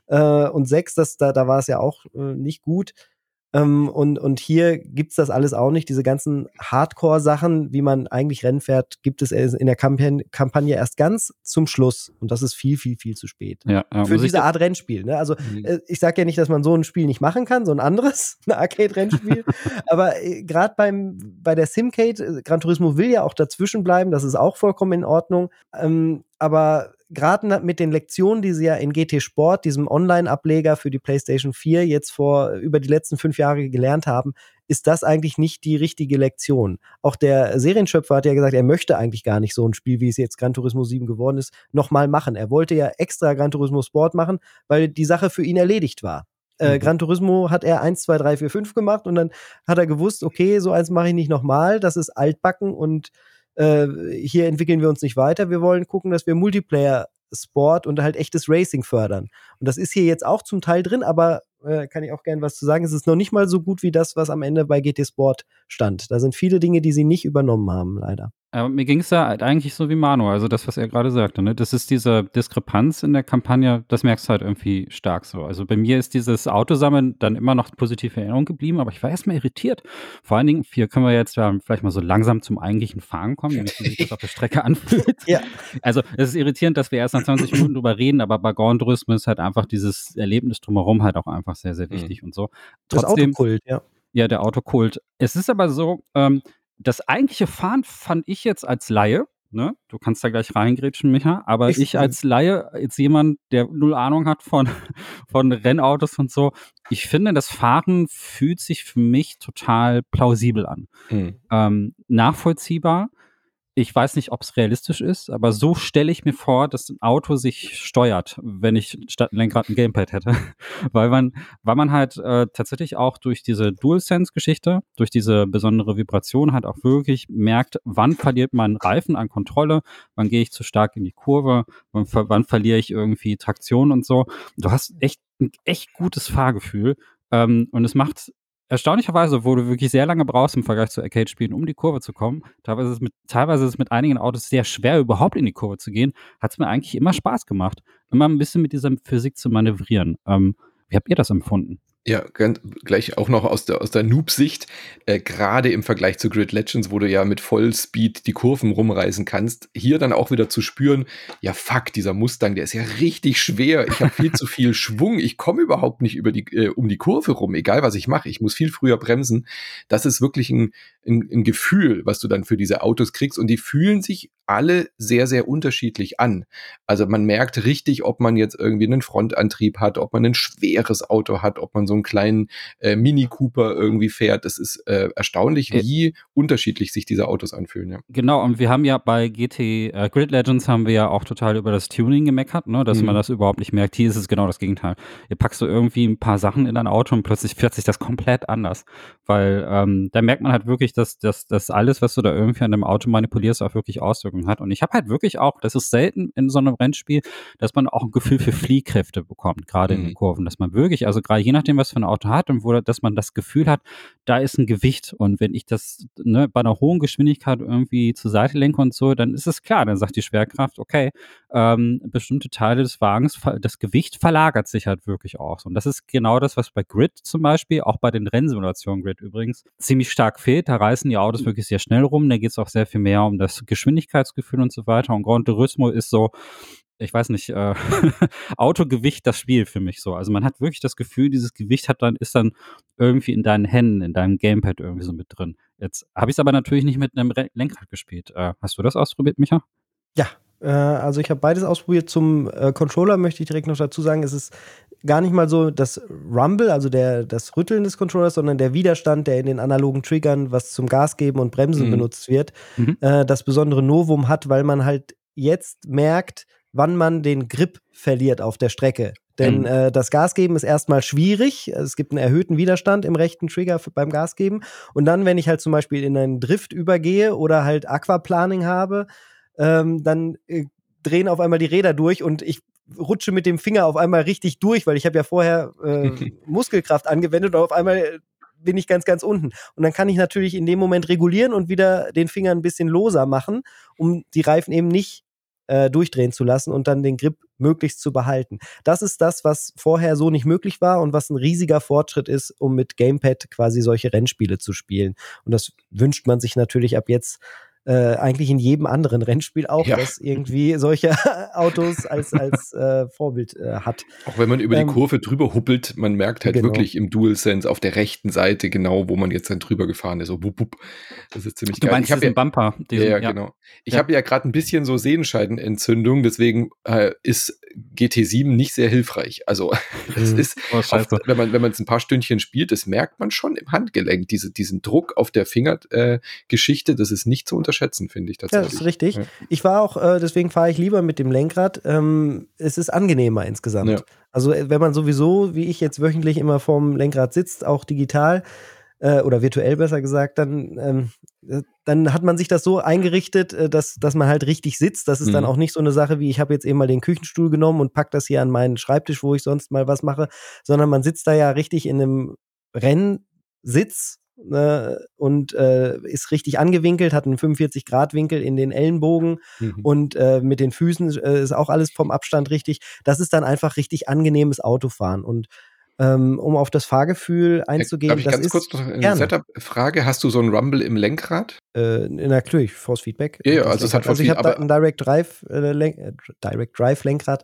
äh, und 6. Das, da, da war es ja auch äh, nicht gut. Ähm, und, und hier gibt's das alles auch nicht. Diese ganzen Hardcore-Sachen, wie man eigentlich Rennen fährt, gibt es in der Kampagne, Kampagne erst ganz zum Schluss. Und das ist viel, viel, viel zu spät. Ja, ja, Für diese Art Rennspiel. Ne? Also mhm. äh, ich sage ja nicht, dass man so ein Spiel nicht machen kann, so ein anderes, *laughs* ein Arcade-Rennspiel. Aber äh, gerade beim bei der Simcade, äh, Gran Turismo will ja auch dazwischen bleiben, das ist auch vollkommen in Ordnung. Ähm, aber gerade mit den Lektionen, die sie ja in GT Sport, diesem Online-Ableger für die PlayStation 4 jetzt vor über die letzten fünf Jahre gelernt haben, ist das eigentlich nicht die richtige Lektion. Auch der Serienschöpfer hat ja gesagt, er möchte eigentlich gar nicht so ein Spiel, wie es jetzt Gran Turismo 7 geworden ist, nochmal machen. Er wollte ja extra Gran Turismo Sport machen, weil die Sache für ihn erledigt war. Äh, mhm. Gran Turismo hat er 1, 2, 3, 4, 5 gemacht und dann hat er gewusst, okay, so eins mache ich nicht nochmal, das ist altbacken und äh, hier entwickeln wir uns nicht weiter. Wir wollen gucken, dass wir Multiplayer Sport und halt echtes Racing fördern. Und das ist hier jetzt auch zum Teil drin, aber äh, kann ich auch gerne was zu sagen. Es ist noch nicht mal so gut wie das, was am Ende bei GT Sport stand. Da sind viele Dinge, die sie nicht übernommen haben, leider. Aber mir ging es ja halt eigentlich so wie Manu, also das, was er gerade sagte. Ne? Das ist diese Diskrepanz in der Kampagne, das merkst du halt irgendwie stark so. Also bei mir ist dieses Autosammeln dann immer noch positive Erinnerung geblieben, aber ich war erstmal irritiert. Vor allen Dingen, hier können wir jetzt ja vielleicht mal so langsam zum eigentlichen Fahren kommen, damit sich das auf der Strecke anfühlt. ja. Also es ist irritierend, dass wir erst nach 20 Minuten drüber reden, aber bei Tourisme ist halt einfach dieses Erlebnis drumherum halt auch einfach sehr, sehr wichtig mhm. und so. Trotzdem, das Autokult, ja. Ja, der Autokult. Es ist aber so, ähm, das eigentliche Fahren fand ich jetzt als Laie, ne? Du kannst da gleich reingrätschen, Micha, aber ich, ich als Laie, als jemand, der null Ahnung hat von, *laughs* von Rennautos und so, ich finde, das Fahren fühlt sich für mich total plausibel an. Mhm. Ähm, nachvollziehbar ich weiß nicht, ob es realistisch ist, aber so stelle ich mir vor, dass ein Auto sich steuert, wenn ich statt Lenkrad ein Gamepad hätte. *laughs* weil man, weil man halt äh, tatsächlich auch durch diese DualSense-Geschichte, durch diese besondere Vibration halt auch wirklich merkt, wann verliert man Reifen an Kontrolle, wann gehe ich zu stark in die Kurve, wann, wann verliere ich irgendwie Traktion und so. Du hast echt ein echt gutes Fahrgefühl Ähm, und es macht erstaunlicherweise, wo du wirklich sehr lange brauchst im Vergleich zu Arcade-Spielen, um die Kurve zu kommen, teilweise ist, es mit, teilweise ist es mit einigen Autos sehr schwer, überhaupt in die Kurve zu gehen, hat es mir eigentlich immer Spaß gemacht, immer ein bisschen mit dieser Physik zu manövrieren. Ähm, wie habt ihr das empfunden? Ja, ganz, gleich auch noch aus der, aus der Noob-Sicht, äh, gerade im Vergleich zu Grid Legends, wo du ja mit Vollspeed die Kurven rumreißen kannst, hier dann auch wieder zu spüren, ja fuck, dieser Mustang, der ist ja richtig schwer, ich habe viel zu *laughs* viel Schwung, ich komme überhaupt nicht über die, äh, um die Kurve rum, egal was ich mache, ich muss viel früher bremsen. Das ist wirklich ein, ein, ein Gefühl, was du dann für diese Autos kriegst und die fühlen sich alle sehr, sehr unterschiedlich an. Also man merkt richtig, ob man jetzt irgendwie einen Frontantrieb hat, ob man ein schweres Auto hat, ob man so einen kleinen äh, Mini Cooper irgendwie fährt. Das ist äh, erstaunlich, wie äh, unterschiedlich sich diese Autos anfühlen. Ja. Genau, und wir haben ja bei GT äh, Grid Legends haben wir ja auch total über das Tuning gemeckert, ne, dass mhm. man das überhaupt nicht merkt. Hier ist es genau das Gegenteil. Ihr packst so irgendwie ein paar Sachen in dein Auto und plötzlich fährt sich das komplett anders. Weil ähm, da merkt man halt wirklich, dass, dass, dass alles, was du da irgendwie an dem Auto manipulierst, auch wirklich Auswirkungen hat. Und ich habe halt wirklich auch, das ist selten in so einem Rennspiel, dass man auch ein Gefühl für Fliehkräfte bekommt, gerade mhm. in den mhm. Kurven, dass man wirklich, also gerade je nachdem, was für ein Auto hat und wo, dass man das Gefühl hat, da ist ein Gewicht. Und wenn ich das ne, bei einer hohen Geschwindigkeit irgendwie zur Seite lenke und so, dann ist es klar, dann sagt die Schwerkraft, okay, ähm, bestimmte Teile des Wagens, das Gewicht verlagert sich halt wirklich auch. Und das ist genau das, was bei Grid zum Beispiel, auch bei den Rennsimulationen Grid übrigens, ziemlich stark fehlt. Da reißen die Autos wirklich sehr schnell rum. Da geht es auch sehr viel mehr um das Geschwindigkeitsgefühl und so weiter. Und Gran Turismo ist so, ich weiß nicht, äh, *laughs* Autogewicht das Spiel für mich so. Also man hat wirklich das Gefühl, dieses Gewicht hat dann, ist dann irgendwie in deinen Händen, in deinem Gamepad irgendwie so mit drin. Jetzt habe ich es aber natürlich nicht mit einem Lenkrad gespielt. Äh, hast du das ausprobiert, Micha? Ja, äh, also ich habe beides ausprobiert. Zum äh, Controller möchte ich direkt noch dazu sagen, es ist gar nicht mal so das Rumble, also der, das Rütteln des Controllers, sondern der Widerstand, der in den analogen Triggern, was zum Gas geben und Bremsen mhm. benutzt wird, mhm. äh, das besondere Novum hat, weil man halt jetzt merkt, wann man den Grip verliert auf der Strecke. Denn mhm. äh, das Gasgeben ist erstmal schwierig. Es gibt einen erhöhten Widerstand im rechten Trigger beim Gasgeben. Und dann, wenn ich halt zum Beispiel in einen Drift übergehe oder halt Aquaplaning habe, ähm, dann äh, drehen auf einmal die Räder durch und ich rutsche mit dem Finger auf einmal richtig durch, weil ich habe ja vorher äh, *laughs* Muskelkraft angewendet und auf einmal bin ich ganz, ganz unten. Und dann kann ich natürlich in dem Moment regulieren und wieder den Finger ein bisschen loser machen, um die Reifen eben nicht äh, durchdrehen zu lassen und dann den Grip möglichst zu behalten. Das ist das, was vorher so nicht möglich war und was ein riesiger Fortschritt ist, um mit Gamepad quasi solche Rennspiele zu spielen. Und das wünscht man sich natürlich ab jetzt äh, eigentlich in jedem anderen Rennspiel auch, ja. das irgendwie solche *laughs* Autos als, als äh, Vorbild äh, hat. Auch wenn man über ähm, die Kurve drüber huppelt, man merkt halt genau. wirklich im DualSense auf der rechten Seite genau, wo man jetzt dann drüber gefahren ist. So, wupp, wupp. Das ist ziemlich du geil. Meinst ich ja, Bumper. Diesen, ja, ja, genau. Ich ja. habe ja gerade ein bisschen so Sehenscheidenentzündung, deswegen äh, ist GT7 nicht sehr hilfreich. Also *laughs* es mhm. ist, oh, auf, wenn man wenn man es ein paar Stündchen spielt, das merkt man schon im Handgelenk, diese, diesen Druck auf der Fingergeschichte, äh, das ist nicht zu unterschätzen, finde ich tatsächlich. Ja, das ist richtig. Ja. Ich war auch, äh, deswegen fahre ich lieber mit dem Lenkrad. Ähm, es ist angenehmer insgesamt. Ja. Also äh, wenn man sowieso, wie ich jetzt wöchentlich immer vorm Lenkrad sitzt, auch digital, äh, oder virtuell besser gesagt, dann, ähm, äh, dann hat man sich das so eingerichtet, äh, dass, dass man halt richtig sitzt. Das ist mhm. dann auch nicht so eine Sache wie, ich habe jetzt eben mal den Küchenstuhl genommen und pack das hier an meinen Schreibtisch, wo ich sonst mal was mache, sondern man sitzt da ja richtig in einem Rennsitz äh, und äh, ist richtig angewinkelt, hat einen 45-Grad-Winkel in den Ellenbogen mhm. und äh, mit den Füßen äh, ist auch alles vom Abstand richtig. Das ist dann einfach richtig angenehmes Autofahren und ähm, um auf das Fahrgefühl einzugehen. Darf ich ganz kurz noch eine Setup-Frage? Hast du so ein Rumble im Lenkrad? Äh, natürlich, Force Feedback. Ja, ja also es hat Also ich habe ein Direct Drive, äh, äh, Direct Drive Lenkrad.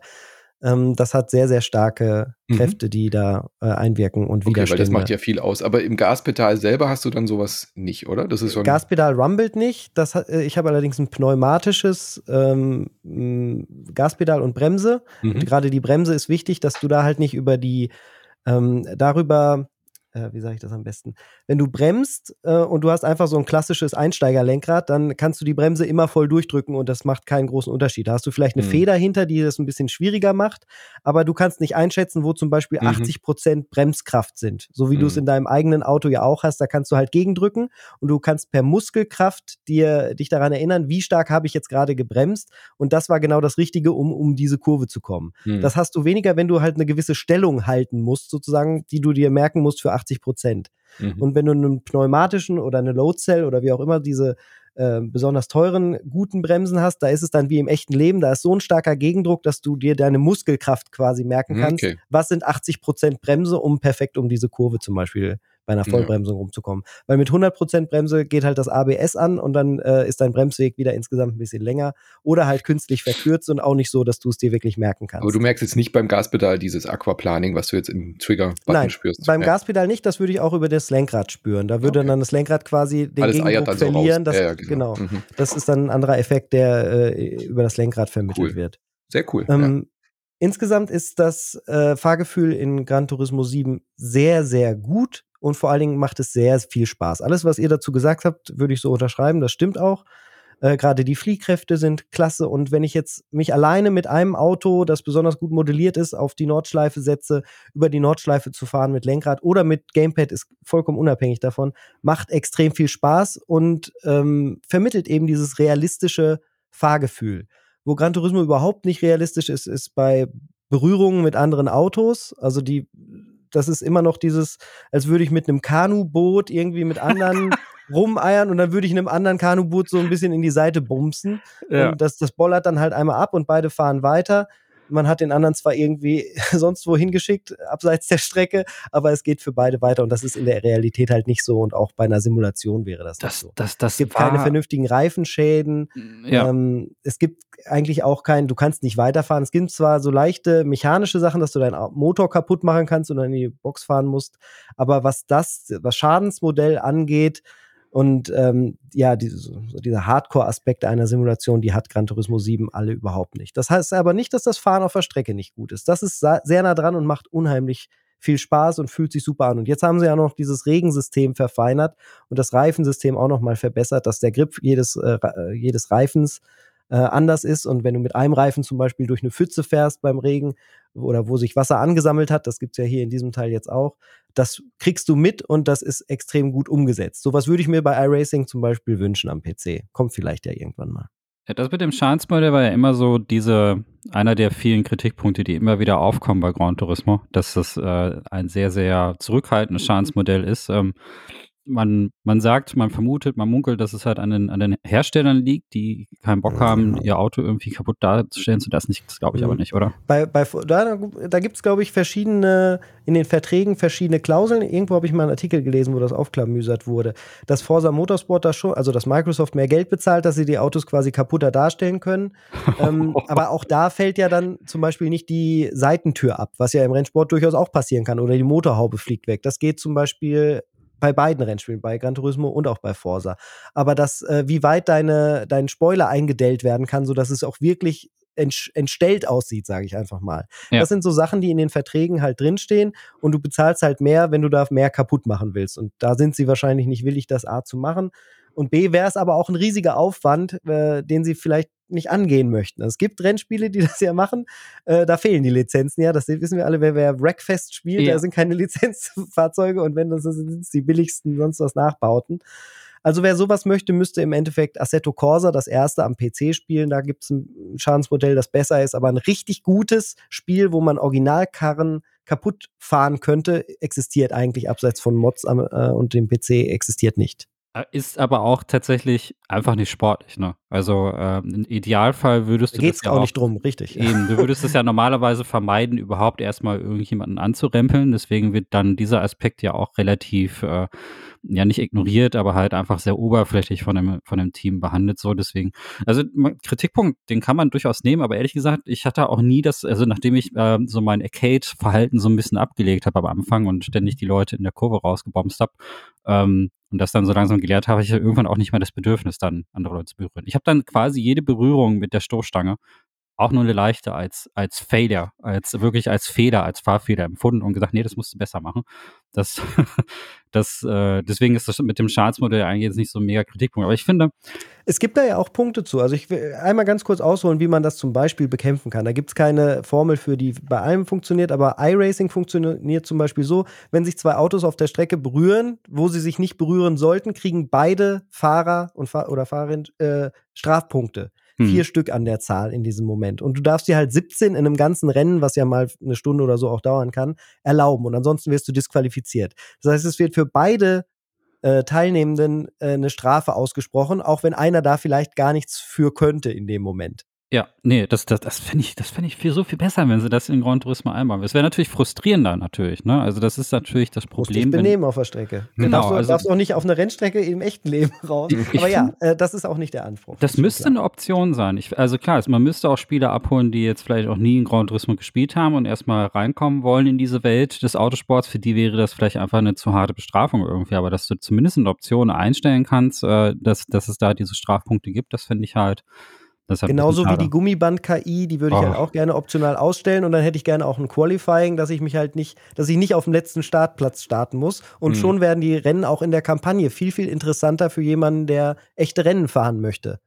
Ähm, das hat sehr, sehr starke mhm. Kräfte, mhm. die da äh, einwirken und okay, Widerstände. Weil das macht ja viel aus. Aber im Gaspedal selber hast du dann sowas nicht, oder? Das ist so Gaspedal rumbelt nicht. Das hat, äh, ich habe allerdings ein pneumatisches ähm, Gaspedal und Bremse. Mhm. Und gerade die Bremse ist wichtig, dass du da halt nicht über die ähm, darüber äh, wie sage ich das am besten? Wenn du bremst äh, und du hast einfach so ein klassisches Einsteigerlenkrad, dann kannst du die Bremse immer voll durchdrücken und das macht keinen großen Unterschied. Da hast du vielleicht eine mhm. Feder hinter, die das ein bisschen schwieriger macht, aber du kannst nicht einschätzen, wo zum Beispiel mhm. 80 Prozent Bremskraft sind. So wie mhm. du es in deinem eigenen Auto ja auch hast, da kannst du halt gegendrücken und du kannst per Muskelkraft dir, dich daran erinnern, wie stark habe ich jetzt gerade gebremst und das war genau das Richtige, um, um diese Kurve zu kommen. Mhm. Das hast du weniger, wenn du halt eine gewisse Stellung halten musst, sozusagen, die du dir merken musst für 80 Prozent. Mhm. Und wenn du einen pneumatischen oder eine Load Cell oder wie auch immer diese äh, besonders teuren, guten Bremsen hast, da ist es dann wie im echten Leben, da ist so ein starker Gegendruck, dass du dir deine Muskelkraft quasi merken kannst. Okay. Was sind 80 Prozent Bremse, um perfekt um diese Kurve zum Beispiel bei einer Vollbremsung ja. rumzukommen. Weil mit 100% Bremse geht halt das ABS an und dann äh, ist dein Bremsweg wieder insgesamt ein bisschen länger oder halt künstlich verkürzt und auch nicht so, dass du es dir wirklich merken kannst. Aber du merkst jetzt nicht beim Gaspedal dieses Aquaplaning, was du jetzt im Trigger-Button spürst. beim ja. Gaspedal nicht, das würde ich auch über das Lenkrad spüren. Da würde okay. dann das Lenkrad quasi den Alles Gegendruck verlieren. So das, ja, genau. genau. Mhm. Das ist dann ein anderer Effekt, der äh, über das Lenkrad vermittelt cool. wird. Sehr cool. Ähm, Insgesamt ist das äh, Fahrgefühl in Gran Turismo 7 sehr, sehr gut und vor allen Dingen macht es sehr viel Spaß. Alles, was ihr dazu gesagt habt, würde ich so unterschreiben, das stimmt auch. Äh, Gerade die Fliehkräfte sind klasse und wenn ich jetzt mich alleine mit einem Auto, das besonders gut modelliert ist, auf die Nordschleife setze, über die Nordschleife zu fahren mit Lenkrad oder mit Gamepad, ist vollkommen unabhängig davon, macht extrem viel Spaß und ähm, vermittelt eben dieses realistische Fahrgefühl. Wo Gran Turismo überhaupt nicht realistisch ist, ist bei Berührungen mit anderen Autos. Also die das ist immer noch dieses, als würde ich mit einem Kanuboot irgendwie mit anderen *laughs* rumeiern und dann würde ich in einem anderen Kanuboot so ein bisschen in die Seite bumsen. Ja. Und das, das bollert dann halt einmal ab und beide fahren weiter. Man hat den anderen zwar irgendwie *laughs* sonst wo hingeschickt, abseits der Strecke, aber es geht für beide weiter und das ist in der Realität halt nicht so und auch bei einer Simulation wäre das, das nicht so. Das, das es gibt keine vernünftigen Reifenschäden. Ja. Ähm, es gibt eigentlich auch keinen, du kannst nicht weiterfahren. Es gibt zwar so leichte mechanische Sachen, dass du deinen Motor kaputt machen kannst und dann in die Box fahren musst, aber was das, was Schadensmodell angeht, und ähm, ja, diese, diese Hardcore-Aspekte einer Simulation, die hat Gran Turismo 7 alle überhaupt nicht. Das heißt aber nicht, dass das Fahren auf der Strecke nicht gut ist. Das ist sehr nah dran und macht unheimlich viel Spaß und fühlt sich super an. Und jetzt haben sie ja noch dieses Regensystem verfeinert und das Reifensystem auch noch mal verbessert, dass der Grip jedes, äh, äh jedes Reifens äh, anders ist. Und wenn du mit einem Reifen zum Beispiel durch eine Pfütze fährst beim Regen oder wo sich Wasser angesammelt hat, das gibt's ja hier in diesem Teil jetzt auch, das kriegst du mit und das ist extrem gut umgesetzt. Sowas würde ich mir bei iRacing zum Beispiel wünschen am PC. Kommt vielleicht ja irgendwann mal. Ja, das mit dem Schadensmodell war ja immer so diese, einer der vielen Kritikpunkte, die immer wieder aufkommen bei Gran Turismo, dass das äh, ein sehr, sehr zurückhaltendes Schadensmodell ist. Ähm, man, man sagt, man vermutet, man munkelt, dass es halt an den, an den Herstellern liegt, die keinen Bock haben, ihr Auto irgendwie kaputt darzustellen zu lassen. Das glaube ich aber mhm. nicht, oder? Bei, bei, da da gibt es, glaube ich, verschiedene, in den Verträgen verschiedene Klauseln. Irgendwo habe ich mal einen Artikel gelesen, wo das aufklamüsert wurde. Dass Forza Motorsport da schon, also dass Microsoft mehr Geld bezahlt, dass sie die Autos quasi kaputter darstellen können. *laughs* ähm, aber auch da fällt ja dann zum Beispiel nicht die Seitentür ab, was ja im Rennsport durchaus auch passieren kann. Oder die Motorhaube fliegt weg. Das geht zum Beispiel bei beiden Rennspielen, bei Gran Turismo und auch bei Forza. Aber das, äh, wie weit deine, dein Spoiler eingedellt werden kann, sodass es auch wirklich entstellt aussieht, sage ich einfach mal. Ja. Das sind so Sachen, die in den Verträgen halt drinstehen und du bezahlst halt mehr, wenn du da mehr kaputt machen willst. Und da sind sie wahrscheinlich nicht willig, das A zu machen. Und B wäre es aber auch ein riesiger Aufwand, äh, den sie vielleicht nicht angehen möchten. Es gibt Rennspiele, die *laughs* das ja machen. Äh, da fehlen die Lizenzen ja. Das wissen wir alle. Wer, wer Wreckfest spielt, ja. da sind keine *laughs* Lizenzfahrzeuge und wenn das sind es die billigsten sonst was Nachbauten. Also wer sowas möchte, müsste im Endeffekt Assetto Corsa, das erste am PC spielen. Da gibt es ein Schadensmodell, das besser ist, aber ein richtig gutes Spiel, wo man Originalkarren kaputt fahren könnte, existiert eigentlich abseits von Mods äh, und dem PC existiert nicht. Äh, ist aber auch tatsächlich einfach nicht sportlich. Ne? Also äh, im Idealfall würdest du. Da geht's das ja auch nicht drum, richtig. Eben, du würdest es ja normalerweise vermeiden, überhaupt erstmal irgendjemanden anzurempeln. Deswegen wird dann dieser Aspekt ja auch relativ äh, ja nicht ignoriert, aber halt einfach sehr oberflächlich von dem, von dem Team behandelt. So, deswegen, also Kritikpunkt, den kann man durchaus nehmen, aber ehrlich gesagt, ich hatte auch nie das, also nachdem ich äh, so mein Arcade-Verhalten so ein bisschen abgelegt habe am Anfang und ständig die Leute in der Kurve rausgebomst habe, ähm, und das dann so langsam gelernt habe, ich irgendwann auch nicht mehr das Bedürfnis, dann andere Leute zu berühren. Ich habe dann quasi jede Berührung mit der Stoßstange auch nur eine leichte als, als Failure, als wirklich als Fehler, als Fahrfehler empfunden und gesagt, nee, das musst du besser machen. Das, *laughs* das, äh, deswegen ist das mit dem Schadensmodell eigentlich jetzt nicht so ein mega Kritikpunkt. Aber ich finde. Es gibt da ja auch Punkte zu. Also ich will einmal ganz kurz ausholen, wie man das zum Beispiel bekämpfen kann. Da gibt es keine Formel für, die bei allem funktioniert, aber iRacing funktioniert zum Beispiel so, wenn sich zwei Autos auf der Strecke berühren, wo sie sich nicht berühren sollten, kriegen beide Fahrer und Fahr oder Fahrerin äh, Strafpunkte. Hm. Vier Stück an der Zahl in diesem Moment. Und du darfst dir halt 17 in einem ganzen Rennen, was ja mal eine Stunde oder so auch dauern kann, erlauben. Und ansonsten wirst du disqualifiziert. Das heißt, es wird für beide äh, Teilnehmenden äh, eine Strafe ausgesprochen, auch wenn einer da vielleicht gar nichts für könnte in dem Moment. Ja, nee, das, das, das fände ich, das fänd ich viel, so viel besser, wenn sie das in Gran Turismo einbauen. Es wäre natürlich frustrierender, natürlich, ne? Also, das ist natürlich das Problem. Musst dich benehmen auf der Strecke. Genau. Du darfst, also, darfst auch nicht auf eine Rennstrecke im echten Leben *laughs* raus. Aber ja, äh, das ist auch nicht der Anspruch. Das, müsste eine Option sein. Ich, also klar, man müsste auch Spieler abholen, die jetzt vielleicht auch nie in Gran Turismo gespielt haben und erstmal reinkommen wollen in diese Welt des Autosports. Für die wäre das vielleicht einfach eine zu harte Bestrafung irgendwie. Aber dass du zumindest eine Option einstellen kannst, äh, dass, dass es da diese Strafpunkte gibt, das finde ich halt Genauso wie die Gummiband-KI, die würde ich oh. halt auch gerne optional ausstellen und dann hätte ich gerne auch ein Qualifying, dass ich mich halt nicht, dass ich nicht auf dem letzten Startplatz starten muss. Und mhm. schon werden die Rennen auch in der Kampagne viel, viel interessanter für jemanden, der echte Rennen fahren möchte.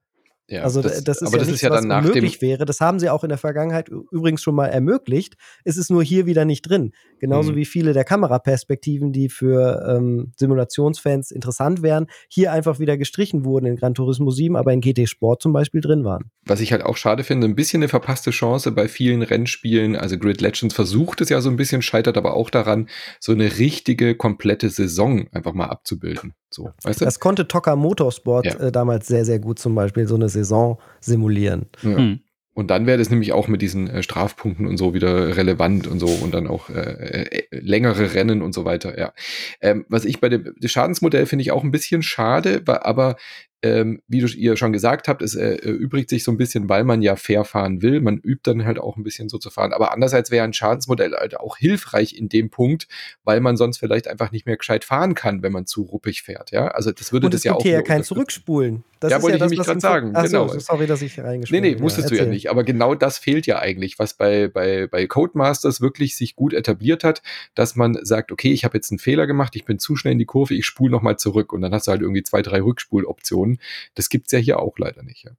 Ja, also das, das ist aber ja das nichts, ist ja dann was unmöglich wäre. Das haben sie auch in der Vergangenheit übrigens schon mal ermöglicht. Es ist nur hier wieder nicht drin. Genauso mhm. wie viele der Kameraperspektiven, die für ähm, Simulationsfans interessant wären, hier einfach wieder gestrichen wurden in Gran Turismo 7, aber in GT Sport zum Beispiel drin waren. Was ich halt auch schade finde, ein bisschen eine verpasste Chance bei vielen Rennspielen. Also Grid Legends versucht es ja so ein bisschen, scheitert aber auch daran, so eine richtige, komplette Saison einfach mal abzubilden. So, weißt du? Das konnte Tocker Motorsport ja. äh, damals sehr, sehr gut zum Beispiel, so eine Saison simulieren. Ja. Hm. Und dann wäre das nämlich auch mit diesen äh, Strafpunkten und so wieder relevant und so und dann auch äh, äh, längere Rennen und so weiter, ja. Ähm, was ich bei dem Schadensmodell finde ich auch ein bisschen schade, aber ähm, wie du, ihr schon gesagt habt, es äh, erübrigt sich so ein bisschen, weil man ja fair fahren will. Man übt dann halt auch ein bisschen so zu fahren. Aber andererseits wäre ein Schadensmodell halt auch hilfreich in dem Punkt, weil man sonst vielleicht einfach nicht mehr gescheit fahren kann, wenn man zu ruppig fährt. Ja, also das würde Und das ja auch. hier ja kein Zurückspulen. Das ja, wollte ja ich nämlich gerade sagen. Ach genau. So, sorry, dass ich reingeschrieben Nee, nee, musstest ja, du ja nicht. Aber genau das fehlt ja eigentlich, was bei, bei, bei Codemasters wirklich sich gut etabliert hat, dass man sagt, okay, ich habe jetzt einen Fehler gemacht, ich bin zu schnell in die Kurve, ich spule nochmal zurück. Und dann hast du halt irgendwie zwei, drei Rückspuloptionen. Das gibt's ja hier auch leider nicht. Ja.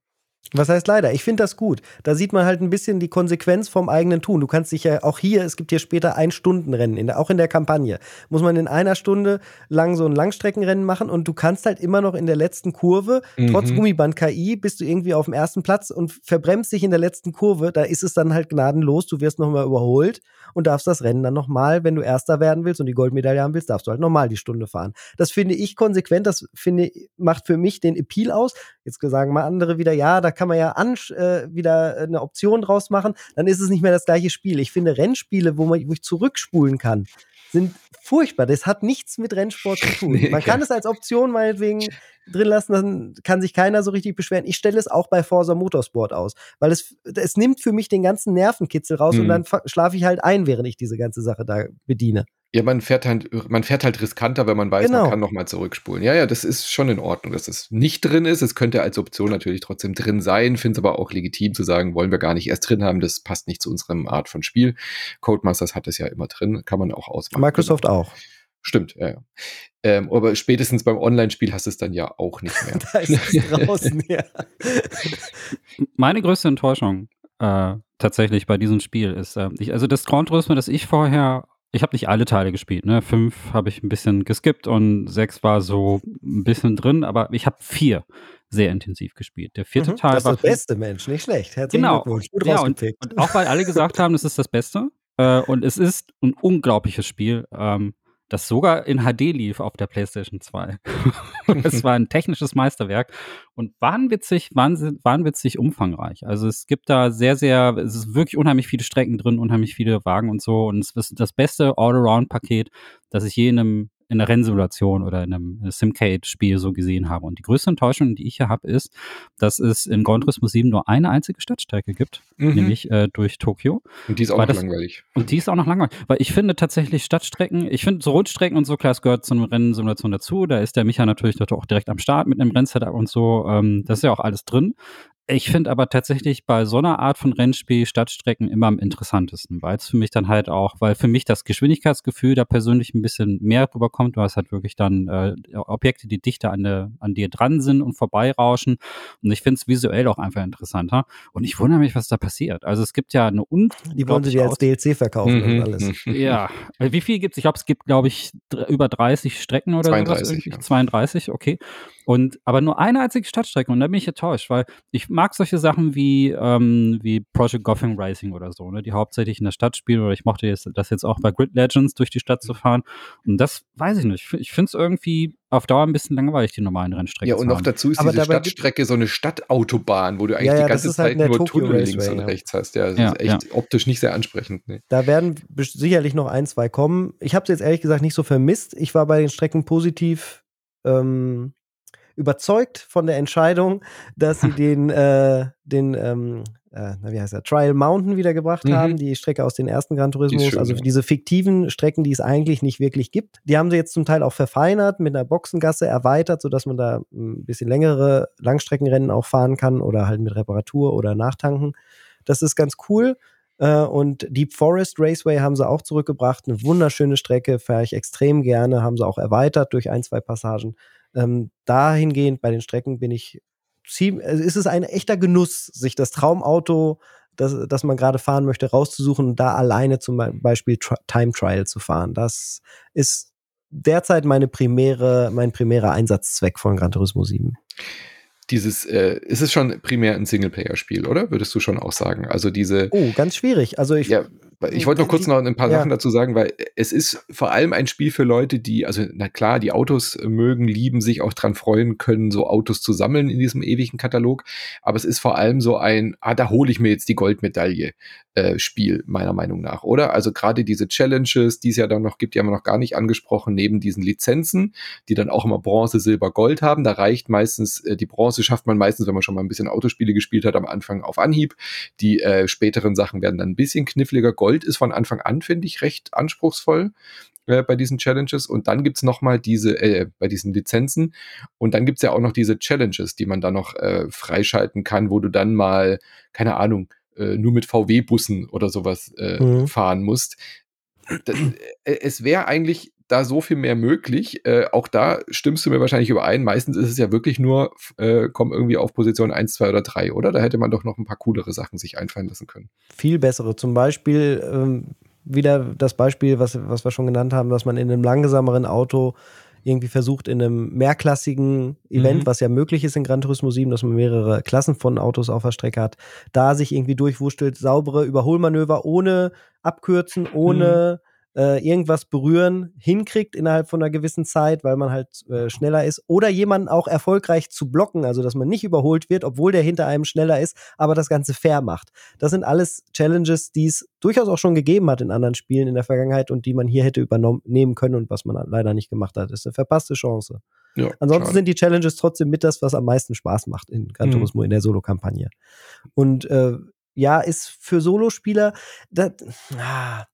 Was heißt leider? Ich finde das gut. Da sieht man halt ein bisschen die Konsequenz vom eigenen Tun. Du kannst dich ja auch hier, es gibt hier später ein Stundenrennen, in der, auch in der Kampagne, muss man in einer Stunde lang so ein Langstreckenrennen machen und du kannst halt immer noch in der letzten Kurve, mhm. trotz Gummiband KI, bist du irgendwie auf dem ersten Platz und verbremst dich in der letzten Kurve. Da ist es dann halt gnadenlos. Du wirst nochmal überholt und darfst das Rennen dann nochmal, wenn du Erster werden willst und die Goldmedaille haben willst, darfst du halt nochmal die Stunde fahren. Das finde ich konsequent. Das finde, macht für mich den Appeal aus. Jetzt sagen mal andere wieder, ja, da kann man ja an, äh, wieder eine Option draus machen, dann ist es nicht mehr das gleiche Spiel. Ich finde Rennspiele, wo, man, wo ich zurückspulen kann, sind furchtbar. Das hat nichts mit Rennsport zu *laughs* tun. Man kann es als Option meinetwegen drin lassen, dann kann sich keiner so richtig beschweren. Ich stelle es auch bei Forza Motorsport aus, weil es, es nimmt für mich den ganzen Nervenkitzel raus mhm. und dann schlafe ich halt ein, während ich diese ganze Sache da bediene. Ja, man fährt halt, man fährt halt riskanter, wenn man weiß, genau. man kann nochmal zurückspulen. Ja, ja, das ist schon in Ordnung, dass es nicht drin ist. Es könnte als Option natürlich trotzdem drin sein, finde es aber auch legitim zu sagen, wollen wir gar nicht erst drin haben, das passt nicht zu unserem Art von Spiel. Codemasters hat es ja immer drin, kann man auch ausmachen. Microsoft genau. auch. Stimmt, ja, ja. Ähm, aber spätestens beim Online-Spiel hast du es dann ja auch nicht mehr. *laughs* da ist es draußen, *laughs* ja. Meine größte Enttäuschung äh, tatsächlich bei diesem Spiel ist, äh, ich, also das Grand Turismo, das ich vorher ich habe nicht alle Teile gespielt, ne? Fünf habe ich ein bisschen geskippt und sechs war so ein bisschen drin, aber ich habe vier sehr intensiv gespielt. Der vierte mhm, Teil das war. Das ist das beste Mensch, nicht schlecht. Herzlichen genau. Glückwunsch. Gut ja, und, und, auch weil alle gesagt haben, das ist das Beste. Äh, und es ist ein unglaubliches Spiel. Ähm, das sogar in HD lief auf der PlayStation 2. *laughs* es war ein technisches Meisterwerk und wahnwitzig, wahnwitzig umfangreich. Also es gibt da sehr, sehr, es ist wirklich unheimlich viele Strecken drin, unheimlich viele Wagen und so und es ist das beste All-Around-Paket, das ich je in einem in einer Rennsimulation oder in einem Simcade-Spiel so gesehen habe. Und die größte Enttäuschung, die ich hier habe, ist, dass es in Gran Turismo 7 nur eine einzige Stadtstrecke gibt, mhm. nämlich äh, durch Tokio. Und die ist auch noch das, langweilig. Und die ist auch noch langweilig, weil ich finde tatsächlich Stadtstrecken, ich finde so Rundstrecken und so, klar, es gehört zu einer Rennsimulation dazu. Da ist der Micha natürlich auch direkt am Start mit einem Rennsetup und so. Ähm, das ist ja auch alles drin Ich finde aber tatsächlich bei so einer Art von Rennspiel Stadtstrecken immer am interessantesten, weil es für mich dann halt auch, weil für mich das Geschwindigkeitsgefühl da persönlich ein bisschen mehr drüber kommt. Du hast halt wirklich dann äh, Objekte, die dichter an, der, an dir dran sind und vorbeirauschen. Und ich finde es visuell auch einfach interessanter. Und ich wundere mich, was da passiert. Also es gibt ja eine Die wollen sie dir als DLC verkaufen mhm. und alles. *laughs* Ja. Wie viel gibt es? Ich glaube, es gibt, glaube ich, über 30 Strecken oder 32, sowas. Ja. 32, okay. Und aber nur eine einzige Stadtstrecke und da bin ich enttäuscht, weil ich mag solche Sachen wie, ähm, wie Project Gotham Racing oder so, ne, die hauptsächlich in der Stadt spielen oder ich mochte jetzt, das jetzt auch bei Grid Legends durch die Stadt zu fahren. Und das weiß ich nicht. Ich finde es irgendwie auf Dauer ein bisschen langweilig, die normalen Rennstrecken. Ja, und noch dazu ist aber diese Stadtstrecke so eine Stadtautobahn, wo du eigentlich ja, ja, die ganze Zeit halt nur Tokyo Tunnel Raceway, links und rechts hast. Ja, das ja, ist echt optisch nicht sehr ansprechend. Nee. Da werden sicherlich noch ein, zwei kommen. Ich habe es jetzt ehrlich gesagt nicht so vermisst. Ich war bei den Strecken positiv ähm, überzeugt von der Entscheidung, dass sie *laughs* den, äh, den ähm, äh, wie heißt er, Trial Mountain wiedergebracht mhm. haben, die Strecke aus den ersten Gran Turismos, also diese fiktiven Strecken, die es eigentlich nicht wirklich gibt. Die haben sie jetzt zum Teil auch verfeinert, mit einer Boxengasse erweitert, sodass man da ein bisschen längere Langstreckenrennen auch fahren kann oder halt mit Reparatur oder Nachtanken. Das ist ganz cool. Äh, und Deep Forest Raceway haben sie auch zurückgebracht. Eine wunderschöne Strecke, fahre ich extrem gerne, haben sie auch erweitert durch ein, zwei Passagen. Ähm, dahingehend bei den Strecken bin ich ziemlich, also ist es ein echter Genuss, sich das Traumauto, das, das man gerade fahren möchte, rauszusuchen und da alleine zum Beispiel Tri Time Trial zu fahren. Das ist derzeit meine primäre, mein primärer Einsatzzweck von Gran Turismo 7 dieses, äh, ist es schon primär ein Singleplayer-Spiel, oder? Würdest du schon auch sagen? Also diese. Oh, ganz schwierig. Also ich. Ja, ich wollte noch kurz noch ein paar ja. Sachen dazu sagen, weil es ist vor allem ein Spiel für Leute, die, also na klar, die Autos mögen, lieben, sich auch dran freuen können, so Autos zu sammeln in diesem ewigen Katalog. Aber es ist vor allem so ein, ah, da hole ich mir jetzt die Goldmedaille äh, Spiel, meiner Meinung nach, oder? Also gerade diese Challenges, die es ja dann noch gibt, die haben wir noch gar nicht angesprochen, neben diesen Lizenzen, die dann auch immer Bronze, Silber, Gold haben. Da reicht meistens, äh, die Bronze schafft man meistens, wenn man schon mal ein bisschen Autospiele gespielt hat, am Anfang auf Anhieb. Die äh, späteren Sachen werden dann ein bisschen kniffliger. Gold ist von Anfang an, finde ich, recht anspruchsvoll äh, bei diesen Challenges. Und dann gibt es nochmal diese, äh, bei diesen Lizenzen. Und dann gibt es ja auch noch diese Challenges, die man dann noch äh, freischalten kann, wo du dann mal, keine Ahnung, äh, nur mit VW-Bussen oder sowas äh, mhm. fahren musst. Das, äh, es wäre eigentlich da so viel mehr möglich. Äh, auch da stimmst du mir wahrscheinlich überein. Meistens ist es ja wirklich nur, äh, komm irgendwie auf Position 1, 2 oder 3, oder? Da hätte man doch noch ein paar coolere Sachen sich einfallen lassen können. Viel bessere. Zum Beispiel ähm, wieder das Beispiel, was, was wir schon genannt haben, dass man in einem langsameren Auto irgendwie versucht, in einem mehrklassigen Event, mhm. was ja möglich ist in Gran Turismo 7, dass man mehrere Klassen von Autos auf der Strecke hat, da sich irgendwie durchwurschtelt, saubere Überholmanöver ohne Abkürzen, ohne mhm äh, irgendwas berühren hinkriegt innerhalb von einer gewissen Zeit, weil man halt äh, schneller ist, oder jemanden auch erfolgreich zu blocken, also dass man nicht überholt wird, obwohl der hinter einem schneller ist, aber das Ganze fair macht. Das sind alles Challenges, die es durchaus auch schon gegeben hat in anderen Spielen in der Vergangenheit und die man hier hätte übernehmen können und was man leider nicht gemacht hat. Das ist eine verpasste Chance. Ja, Ansonsten schade. sind die Challenges trotzdem mit das, was am meisten Spaß macht in Gran mhm. Turismo mhm. in der Solo-Kampagne. Und äh, ja, ist für Solospieler, das,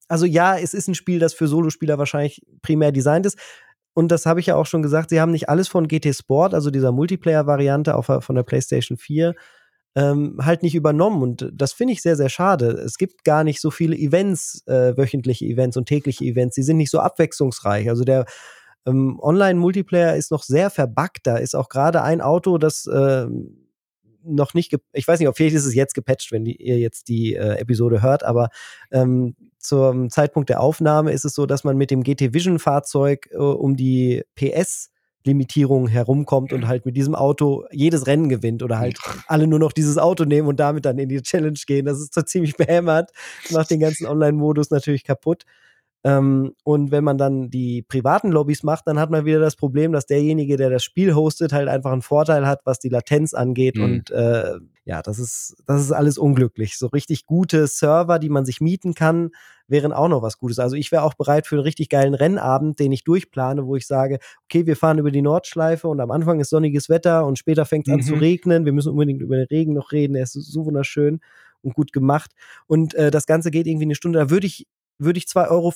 also ja, es ist ein Spiel, das für Solospieler wahrscheinlich primär designt ist. Und das habe ich ja auch schon gesagt, sie haben nicht alles von GT Sport, also dieser Multiplayer-Variante von der PlayStation 4, ähm, halt nicht übernommen. Und das finde ich sehr, sehr schade. Es gibt gar nicht so viele Events, äh, wöchentliche Events und tägliche Events. Sie sind nicht so abwechslungsreich. Also der ähm, Online-Multiplayer ist noch sehr verbuggt. Da ist auch gerade ein Auto, das äh, noch nicht, ich weiß nicht, ob vielleicht ist es jetzt gepatcht, wenn die, ihr jetzt die äh, Episode hört, aber ähm, zum Zeitpunkt der Aufnahme ist es so, dass man mit dem GT Vision Fahrzeug äh, um die PS Limitierung herumkommt und halt mit diesem Auto jedes Rennen gewinnt oder halt *laughs* alle nur noch dieses Auto nehmen und damit dann in die Challenge gehen. Das ist so ziemlich behämmert, macht den ganzen Online-Modus natürlich kaputt. Ähm, und wenn man dann die privaten Lobbys macht, dann hat man wieder das Problem, dass derjenige, der das Spiel hostet, halt einfach einen Vorteil hat, was die Latenz angeht. Mhm. Und äh, ja, das ist, das ist alles unglücklich. So richtig gute Server, die man sich mieten kann, wären auch noch was Gutes. Also ich wäre auch bereit für einen richtig geilen Rennabend, den ich durchplane, wo ich sage, okay, wir fahren über die Nordschleife und am Anfang ist sonniges Wetter und später fängt es mhm. an zu mhm. regnen. Wir müssen unbedingt über den Regen noch reden. Er ist so wunderschön und gut gemacht. Und äh, das Ganze geht irgendwie eine Stunde. Da würde ich würde ich 2,50 Euro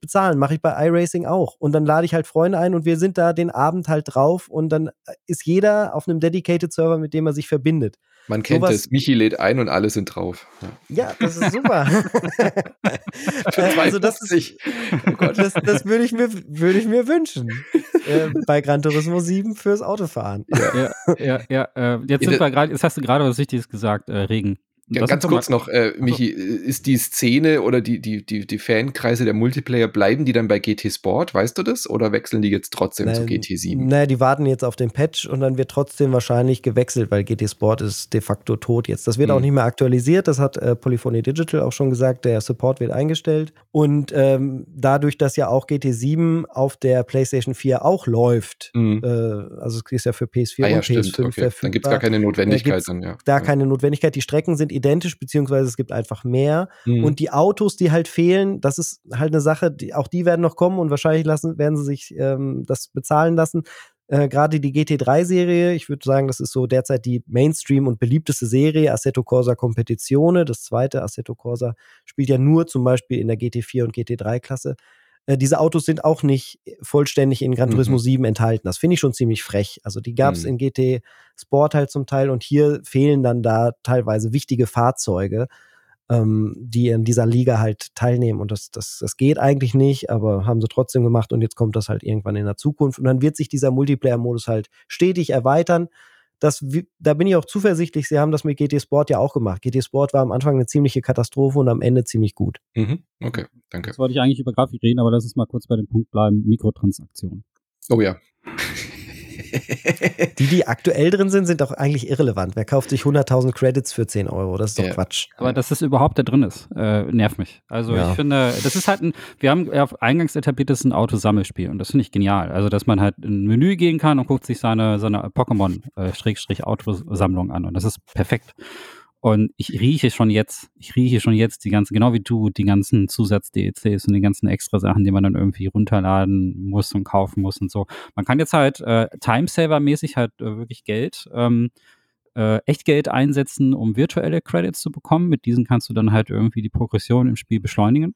bezahlen. Mache ich bei iRacing auch. Und dann lade ich halt Freunde ein und wir sind da den Abend halt drauf und dann äh, ist jeder auf einem Dedicated Server, mit dem er sich verbindet. Man kennt Sowas- es. Michi lädt ein und alle sind drauf. Ja. Ja, das ist super. *laughs* Äh, also das ist, 2,50. Oh Gott. das, das würde ich mir, würde ich mir wünschen. Äh, bei Gran Turismo 7 fürs Autofahren. Ja, ja, ja. Äh, jetzt Ja, sind wir gerade, jetzt hast du gerade was Wichtiges gesagt, äh, Regen. Ja, ganz kurz noch, äh, Michi, ist die Szene oder die, die, die, die Fankreise der Multiplayer, bleiben die dann bei GT Sport, weißt du das? Oder wechseln die jetzt trotzdem zu Nein, GT7? Naja, die warten jetzt auf den Patch und dann wird trotzdem wahrscheinlich gewechselt, weil GT Sport ist de facto tot jetzt. Das wird Hm. auch nicht mehr aktualisiert, das hat äh, Polyphony Digital auch schon gesagt, der Support wird eingestellt. Und ähm, dadurch, dass ja auch GT7 auf der PlayStation 4 auch läuft, Mhm. äh, also es ist ja für PS4 Ah ja, und stimmt. PS5 Okay. Dann gibt es gar keine Notwendigkeit gibt's dann, ja. da ja. keine Notwendigkeit. Die Strecken sind identisch, beziehungsweise es gibt einfach mehr. Mhm. Und die Autos, die halt fehlen, das ist halt eine Sache, die, auch die werden noch kommen und wahrscheinlich lassen, werden sie sich ähm, das bezahlen lassen. Äh, Gerade die GT3-Serie, ich würde sagen, das ist so derzeit die Mainstream und beliebteste Serie, Assetto Corsa Competizione. Das zweite, Assetto Corsa, spielt ja nur zum Beispiel in der GT4 und GT3-Klasse. Äh, diese Autos sind auch nicht vollständig in Gran Mhm. Turismo 7 enthalten. Das finde ich schon ziemlich frech. Also die gab es Mhm. in GT Sport halt zum Teil und hier fehlen dann da teilweise wichtige Fahrzeuge ähm, die in dieser Liga halt teilnehmen. Und das, das, das geht eigentlich nicht, aber haben sie trotzdem gemacht und jetzt kommt das halt irgendwann in der Zukunft. Und dann wird sich dieser Multiplayer-Modus halt stetig erweitern. Das, da bin ich auch zuversichtlich, sie haben das mit GT Sport ja auch gemacht. GT Sport war am Anfang eine ziemliche Katastrophe und am Ende ziemlich gut. Mhm. Okay, danke. Jetzt wollte ich eigentlich über Grafik reden, aber lass uns mal kurz bei dem Punkt bleiben, Mikrotransaktionen. Oh ja. Die, die aktuell drin sind, sind auch eigentlich irrelevant. Wer kauft sich 100.000 Credits für 10 Euro? Das ist doch Ja. Quatsch. Aber dass das überhaupt da drin ist, äh, nervt mich. Also Ja. ich finde, das ist halt ein, wir haben ja eingangs etabliert, das ist ein Autosammelspiel und das finde ich genial. Also dass man halt in ein Menü gehen kann und guckt sich seine, seine Pokémon-Autosammlung an und das ist perfekt. Und ich rieche schon jetzt, ich rieche schon jetzt die ganzen, genau wie du, die ganzen Zusatz-DLCs und die ganzen extra Sachen, die man dann irgendwie runterladen muss und kaufen muss und so. Man kann jetzt halt äh, Timesaver-mäßig halt äh, wirklich Geld ähm, äh, Echtgeld einsetzen, um virtuelle Credits zu bekommen. Mit diesen kannst du dann halt irgendwie die Progression im Spiel beschleunigen.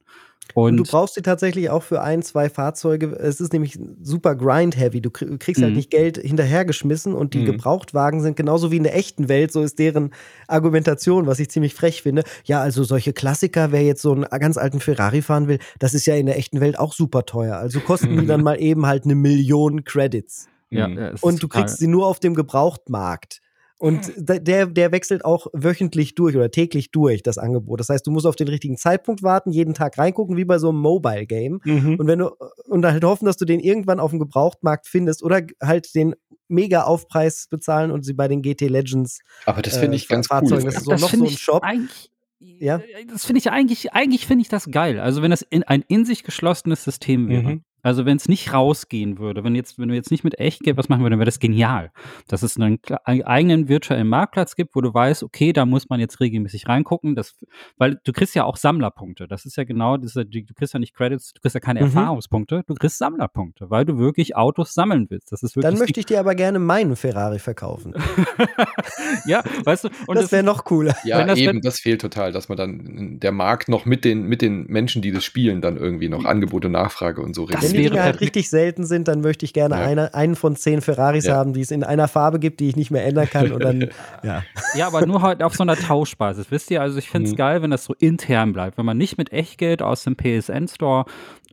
Und, Und du brauchst sie tatsächlich auch für ein, zwei Fahrzeuge. Es ist nämlich super grind-heavy. Du krieg- kriegst halt Mhm. nicht Geld hinterhergeschmissen und die Mhm. Gebrauchtwagen sind genauso wie in der echten Welt. So ist deren Argumentation, was ich ziemlich frech finde. Ja, also solche Klassiker, wer jetzt so einen ganz alten Ferrari fahren will, das ist ja in der echten Welt auch super teuer. Also kosten die *laughs* dann mal eben halt eine Million Credits. ja, Mhm. Und du kriegst sie nur auf dem Gebrauchtmarkt. Und der, der wechselt auch wöchentlich durch oder täglich durch, das Angebot. Das heißt, du musst auf den richtigen Zeitpunkt warten, jeden Tag reingucken, wie bei so einem Mobile-Game. Mhm. Und wenn du, und halt hoffen, dass du den irgendwann auf dem Gebrauchtmarkt findest oder halt den mega Aufpreis bezahlen und sie bei den GT Legends Aber das äh, finde ich ganz Fahrzeugen, cool. das ist so noch finde so ein ich Shop. Eigentlich, Ja? Das finde ich eigentlich, eigentlich finde ich das geil. Also wenn das in, ein in sich geschlossenes System wäre. Mhm. Also wenn es nicht rausgehen würde, wenn jetzt, wenn du jetzt nicht mit Echtgeld was machen würdest, dann wäre das genial. Dass es einen, eigenen virtuellen Marktplatz gibt, wo du weißt, okay, da muss man jetzt regelmäßig reingucken, das, weil du kriegst ja auch Sammlerpunkte. Das ist ja genau, diese, die- du kriegst ja nicht Credits, du kriegst ja keine Mhm. Erfahrungspunkte, du kriegst Sammlerpunkte, weil du wirklich Autos sammeln willst. Das ist wirklich Dann möchte ich dir aber gerne meinen Ferrari verkaufen. *laughs* ja, weißt du, und das wäre noch cooler. Ja, Wenn das- eben, wenn- das fehlt total, dass man dann der Markt noch mit den, mit den Menschen, die das spielen, dann irgendwie noch Angebot und Nachfrage und so reguliert. Die halt richtig selten sind, dann möchte ich gerne Ja. eine, einen von zehn Ferraris Ja. haben, die es in einer Farbe gibt, die ich nicht mehr ändern kann. Und dann, *laughs* ja. Ja, aber nur halt auf so einer Tauschbasis. Wisst ihr, also ich finde es Mhm. geil, wenn das so intern bleibt. Wenn man nicht mit Echtgeld aus dem PSN-Store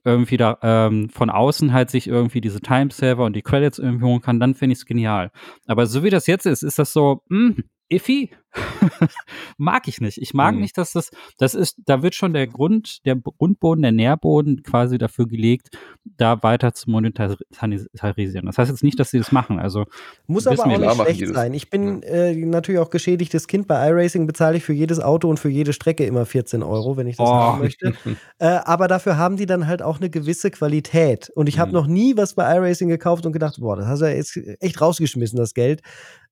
irgendwie da ähm, von außen halt sich irgendwie diese Timesaver und die Credits irgendwie holen kann, dann finde ich es genial. Aber so wie das jetzt ist, ist das so, mh, iffy. *laughs* mag ich nicht. Ich mag Mhm. nicht, dass das, das ist, da wird schon der Grund, der Grundboden, der Nährboden quasi dafür gelegt, da weiter zu monetarisieren. Das heißt jetzt nicht, dass sie das machen. Also Muss aber wir, auch klar nicht machen schlecht sein. Ich bin äh, natürlich auch geschädigtes Kind. Bei iRacing bezahle ich für jedes Auto und für jede Strecke immer 14 Euro, wenn ich das Oh. haben möchte. *laughs* Äh, aber dafür haben die dann halt auch eine gewisse Qualität. Und ich habe Mhm. noch nie was bei iRacing gekauft und gedacht, boah, das hast du ja jetzt echt rausgeschmissen, das Geld.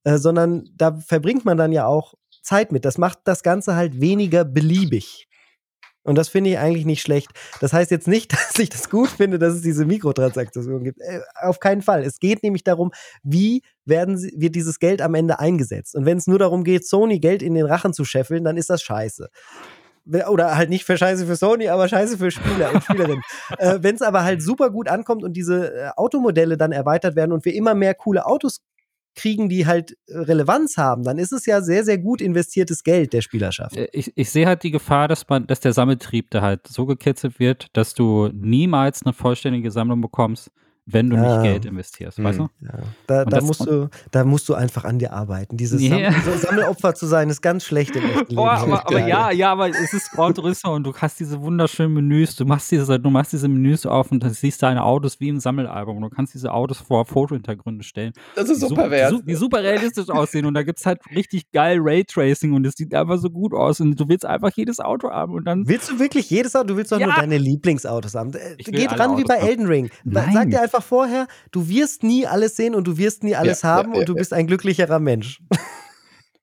Äh, sondern da verbringt man dann ja auch Zeit mit. Das macht das Ganze halt weniger beliebig. Und das finde ich eigentlich nicht schlecht. Das heißt jetzt nicht, *laughs* dass ich das gut finde, dass es diese Mikrotransaktionen gibt. Äh, auf keinen Fall. Es geht nämlich darum, wie werden sie, wird dieses Geld am Ende eingesetzt. Und wenn es nur darum geht, Sony Geld in den Rachen zu scheffeln, dann ist das scheiße. Oder halt nicht für Scheiße für Sony, aber Scheiße für Spieler und Spielerinnen. *laughs* äh, wenn es aber halt super gut ankommt und diese äh, Automodelle dann erweitert werden und wir immer mehr coole Autos kriegen, die halt äh, Relevanz haben, dann ist es ja sehr, sehr gut investiertes Geld der Spielerschaft. Äh, ich, ich sehe halt die Gefahr, dass man, dass der Sammeltrieb da halt so gekitzelt wird, dass du niemals eine vollständige Sammlung bekommst, wenn du Ja. nicht Geld investierst, weißt du? Ja, da, da, das- musst du, da musst du einfach an dir arbeiten. Dieses Ja. Sam so Sammelopfer zu sein, ist ganz schlecht im echten Leben. Aber, *laughs* aber ja, ja, aber es ist Gran Turismo und du hast diese wunderschönen Menüs. Du machst diese, du machst diese Menüs auf und dann siehst deine Autos wie im Sammelalbum. Und du kannst diese Autos vor Fotohintergründe stellen. Das ist die so su-. Die, su- die super realistisch aussehen und da gibt's halt richtig geil Raytracing und es sieht einfach so gut aus und du willst einfach jedes Auto haben und dann. Willst du wirklich jedes Auto? Du willst doch nur Ja. deine Lieblingsautos haben. Äh, Geh dran wie bei haben. Elden Ring. Nein. Sag dir einfach vorher, du wirst nie alles sehen und du wirst nie alles Ja, haben ja, und du ja, bist ein glücklicherer Mensch.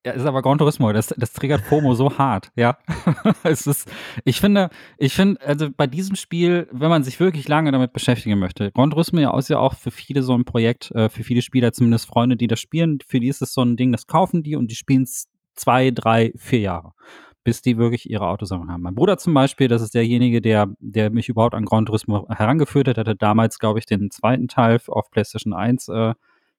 Ja, ist aber Gran Turismo, das, das triggert FOMO so hart, ja. *laughs* es ist, ich finde, ich finde, also bei diesem Spiel, wenn man sich wirklich lange damit beschäftigen möchte, Gran Turismo ja ist ja auch für viele so ein Projekt, äh, für viele Spieler, zumindest Freunde, die das spielen, für die ist es so ein Ding, das kaufen die und die spielen es zwei, drei, vier Jahre, bis die wirklich ihre Autosammlung haben. Mein Bruder zum Beispiel, das ist derjenige, der, der mich überhaupt an Gran Turismo herangeführt hat, hatte damals, glaube ich, den zweiten Teil auf PlayStation 1 äh,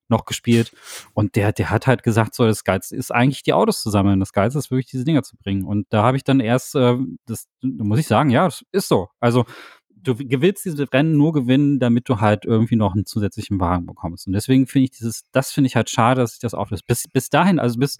noch gespielt. Und der, der hat halt gesagt, so, das Geilste ist eigentlich die Autos zu sammeln. Das Geilste ist wirklich diese Dinger zu bringen. Und da habe ich dann erst, äh, das da muss ich sagen, ja, das ist so. Also du gewinnst diese Rennen nur gewinnen, damit du halt irgendwie noch einen zusätzlichen Wagen bekommst. Und deswegen finde ich dieses, das finde ich halt schade, dass sich das auflöst. Bis, bis dahin, also bis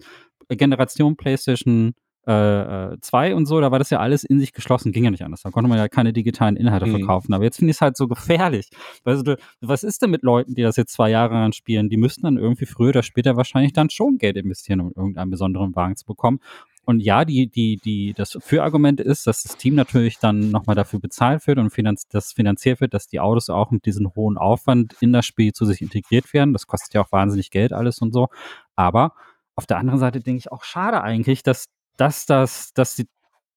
Generation PlayStation äh, 2 und so, da war das ja alles in sich geschlossen, ging ja nicht anders. Da konnte man ja keine digitalen Inhalte Mhm. verkaufen. Aber jetzt finde ich es halt so gefährlich. Weißt du, was ist denn mit Leuten, die das jetzt zwei Jahre lang spielen? Die müssen dann irgendwie früher oder später wahrscheinlich dann schon Geld investieren, um irgendeinen besonderen Wagen zu bekommen. Und ja, die, die, die, das Für-Argument ist, dass das Team natürlich dann nochmal dafür bezahlt wird und finanz, das finanziert wird, dass die Autos auch mit diesem hohen Aufwand in das Spiel zu sich integriert werden. Das kostet ja auch wahnsinnig Geld alles und so. Aber auf der anderen Seite denke ich auch schade eigentlich, dass, dass das, dass die,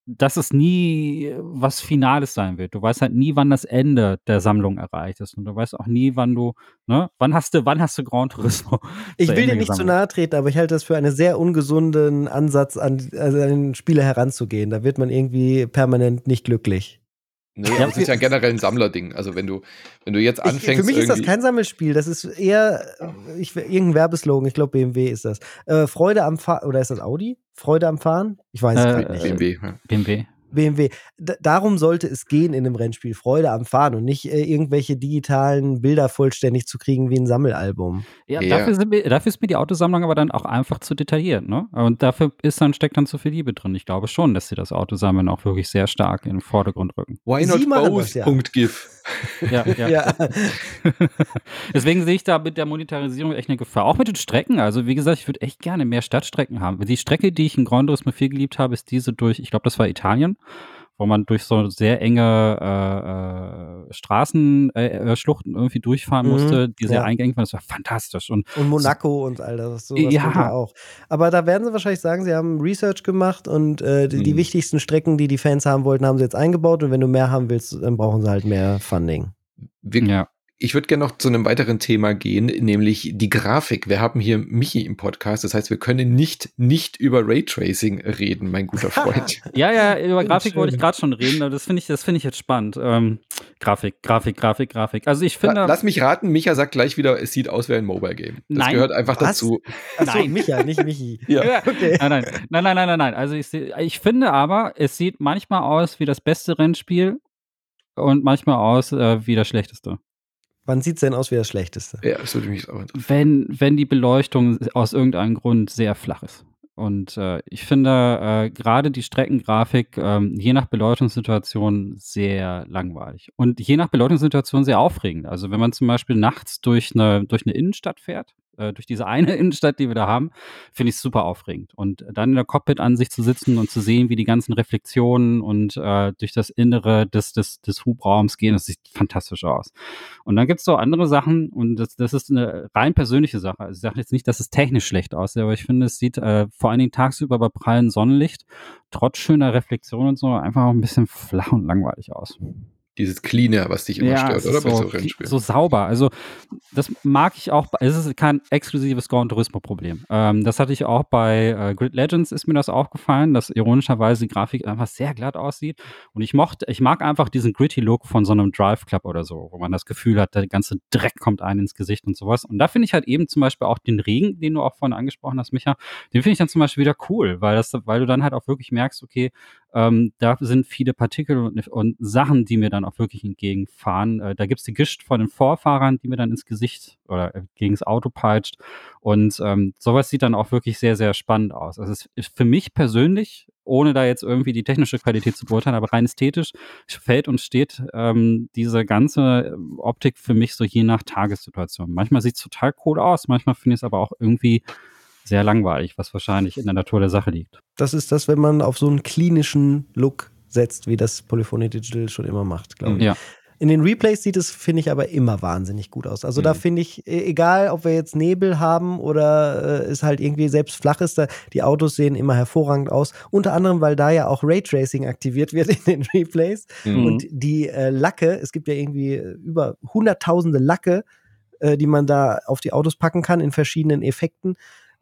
dass es nie was Finales sein wird. Du weißt halt nie, wann das Ende der Sammlung erreicht ist. Und du weißt auch nie, wann du, ne, wann hast du, wann hast du Gran Turismo? *laughs* Ich zu will Ende dir nicht zu gesammelt? nahe treten, aber ich halte das für einen sehr ungesunden Ansatz, an, also an den Spieler heranzugehen. Da wird man irgendwie permanent nicht glücklich. Nee, Ja, es ist ja generell ein Sammlerding. Also wenn du, wenn du jetzt Ich, anfängst. für mich ist das kein Sammelspiel, das ist eher äh, ich, irgendein Werbeslogan, ich glaube BMW ist das. Äh, Freude am Fahren, oder ist das Audi? Freude am Fahren? Ich weiß es Äh, gerade nicht. BMW. Ja. BMW. BMW. D darum sollte es gehen in einem Rennspiel. Freude am Fahren und nicht äh, irgendwelche digitalen Bilder vollständig zu kriegen wie ein Sammelalbum. Ja, Ja. Dafür, sind mir, dafür ist mir die Autosammlung aber dann auch einfach zu detailliert, ne? Und dafür ist dann, steckt dann zu viel Liebe drin. Ich glaube schon, dass sie das Autosammeln auch wirklich sehr stark in den Vordergrund rücken. Why Sie not machen both? das ja. Ja. Ja. *laughs* Deswegen sehe ich da mit der Monetarisierung echt eine Gefahr. Auch mit den Strecken. Also, wie gesagt, ich würde echt gerne mehr Stadtstrecken haben. Die Strecke, die ich in Gran Turismo 4 geliebt habe, ist diese durch, ich glaube, das war Italien, wo man durch so sehr enge äh, äh, Straßenschluchten äh, Schluchten irgendwie durchfahren Mhm, musste, die sehr ja. eingängig waren. Das war fantastisch. Und Und Monaco und all das. Sowas Ja. auch. Aber da werden sie wahrscheinlich sagen, sie haben Research gemacht und äh, die, die Mhm. wichtigsten Strecken, die die Fans haben wollten, haben sie jetzt eingebaut. Und wenn du mehr haben willst, dann brauchen sie halt mehr Funding. Wir, ja. Ich würde gerne noch zu einem weiteren Thema gehen, nämlich die Grafik. Wir haben hier Michi im Podcast, das heißt, wir können nicht nicht über Raytracing reden, mein guter *laughs* Freund. Ja, ja, über Grafik wollte ich gerade schon reden, aber das finde ich, das finde ich jetzt spannend. Ähm, Grafik, Grafik, Grafik, Grafik. Also ich finde. La- Lass mich raten, Micha sagt gleich wieder, es sieht aus wie ein Mobile Game. Das Nein. gehört einfach Was? dazu. Achso, Nein. Micha, nicht Michi. *laughs* Ja. Okay. Nein, nein, nein, nein, nein, nein, nein. Also ich, ich finde aber, es sieht manchmal aus wie das beste Rennspiel und manchmal aus äh, wie das schlechteste. Wann sieht's denn aus wie das Schlechteste? Ja, das würde mich auch interessieren. Wenn, wenn die Beleuchtung aus irgendeinem Grund sehr flach ist. Und äh, ich finde äh, gerade die Streckengrafik ähm, je nach Beleuchtungssituation sehr langweilig. Und je nach Beleuchtungssituation sehr aufregend. Also wenn man zum Beispiel nachts durch eine, durch eine Innenstadt fährt, äh, durch diese eine *laughs* Innenstadt, die wir da haben, finde ich super aufregend. Und dann in der Cockpit-Ansicht zu sitzen und zu sehen, wie die ganzen Reflexionen und äh, durch das Innere des, des, des Hubraums gehen, das sieht fantastisch aus. Und dann gibt es so andere Sachen und das, das ist eine rein persönliche Sache. Also ich sage jetzt nicht, dass es technisch schlecht aussieht, aber ich finde, es sieht äh, vor allen Dingen tagsüber bei prallen Sonnenlicht trotz schöner Reflexion und so einfach auch ein bisschen *laughs* flach und langweilig aus. Dieses Cleaner, was dich immer Ja, stört, oder? Bei so so, Rennspielen. so sauber. Also, das mag ich auch. Es ist kein exklusives Gran Turismo-Problem. Ähm, das hatte ich auch bei äh, Grid Legends, ist mir das aufgefallen, dass ironischerweise die Grafik einfach sehr glatt aussieht. Und ich mochte, ich mag einfach diesen gritty Look von so einem Drive Club oder so, wo man das Gefühl hat, der ganze Dreck kommt einem ins Gesicht und sowas. Und da finde ich halt eben zum Beispiel auch den Regen, den du auch vorhin angesprochen hast, Micha, den finde ich dann zum Beispiel wieder cool, weil das, weil du dann halt auch wirklich merkst, okay, ähm, da sind viele Partikel und, und Sachen, die mir dann auch wirklich entgegenfahren. Äh, da gibt's die Gischt von den Vorfahrern, die mir dann ins Gesicht oder äh, gegens Auto peitscht. Und ähm, sowas sieht dann auch wirklich sehr, sehr spannend aus. Also es ist für mich persönlich, ohne da jetzt irgendwie die technische Qualität zu beurteilen, aber rein ästhetisch fällt und steht ähm, diese ganze äh, Optik für mich so je nach Tagessituation. Manchmal sieht's total cool aus, manchmal finde ich es aber auch irgendwie sehr langweilig, was wahrscheinlich in der Natur der Sache liegt. Das ist das, wenn man auf so einen klinischen Look setzt, wie das Polyphony Digital schon immer macht, glaube ich. Ja. In den Replays sieht es, finde ich, aber immer wahnsinnig gut aus. Also da Mhm. finde ich, e- egal ob wir jetzt Nebel haben oder äh, es halt irgendwie selbst flach ist, da, die Autos sehen immer hervorragend aus. Unter anderem, weil da ja auch Raytracing aktiviert wird *laughs* in den Replays. Mhm. Und die äh, Lacke, es gibt ja irgendwie äh, über hunderttausende Lacke, äh, die man da auf die Autos packen kann in verschiedenen Effekten.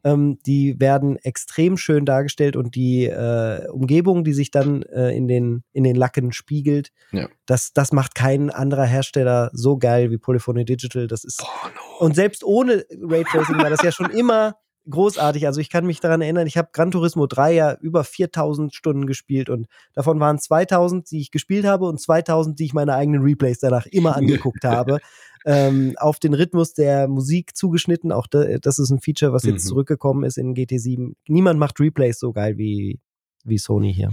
Ähm, die werden extrem schön dargestellt und die äh, Umgebung, die sich dann äh, in, den, in den Lacken spiegelt, Ja. das, das macht kein anderer Hersteller so geil wie Polyphony Digital. Das ist Porno. und selbst ohne Raytracing war das ja schon immer großartig. Also ich kann mich daran erinnern, ich habe Gran Turismo 3 ja über 4000 Stunden gespielt und davon waren 2000, die ich gespielt habe und 2000, die ich meine eigenen Replays danach immer angeguckt habe. *laughs* Ähm, auf den Rhythmus der Musik zugeschnitten. Auch da, das ist ein Feature, was jetzt Mhm. zurückgekommen ist in GT7. Niemand macht Replays so geil wie, wie Sony hier.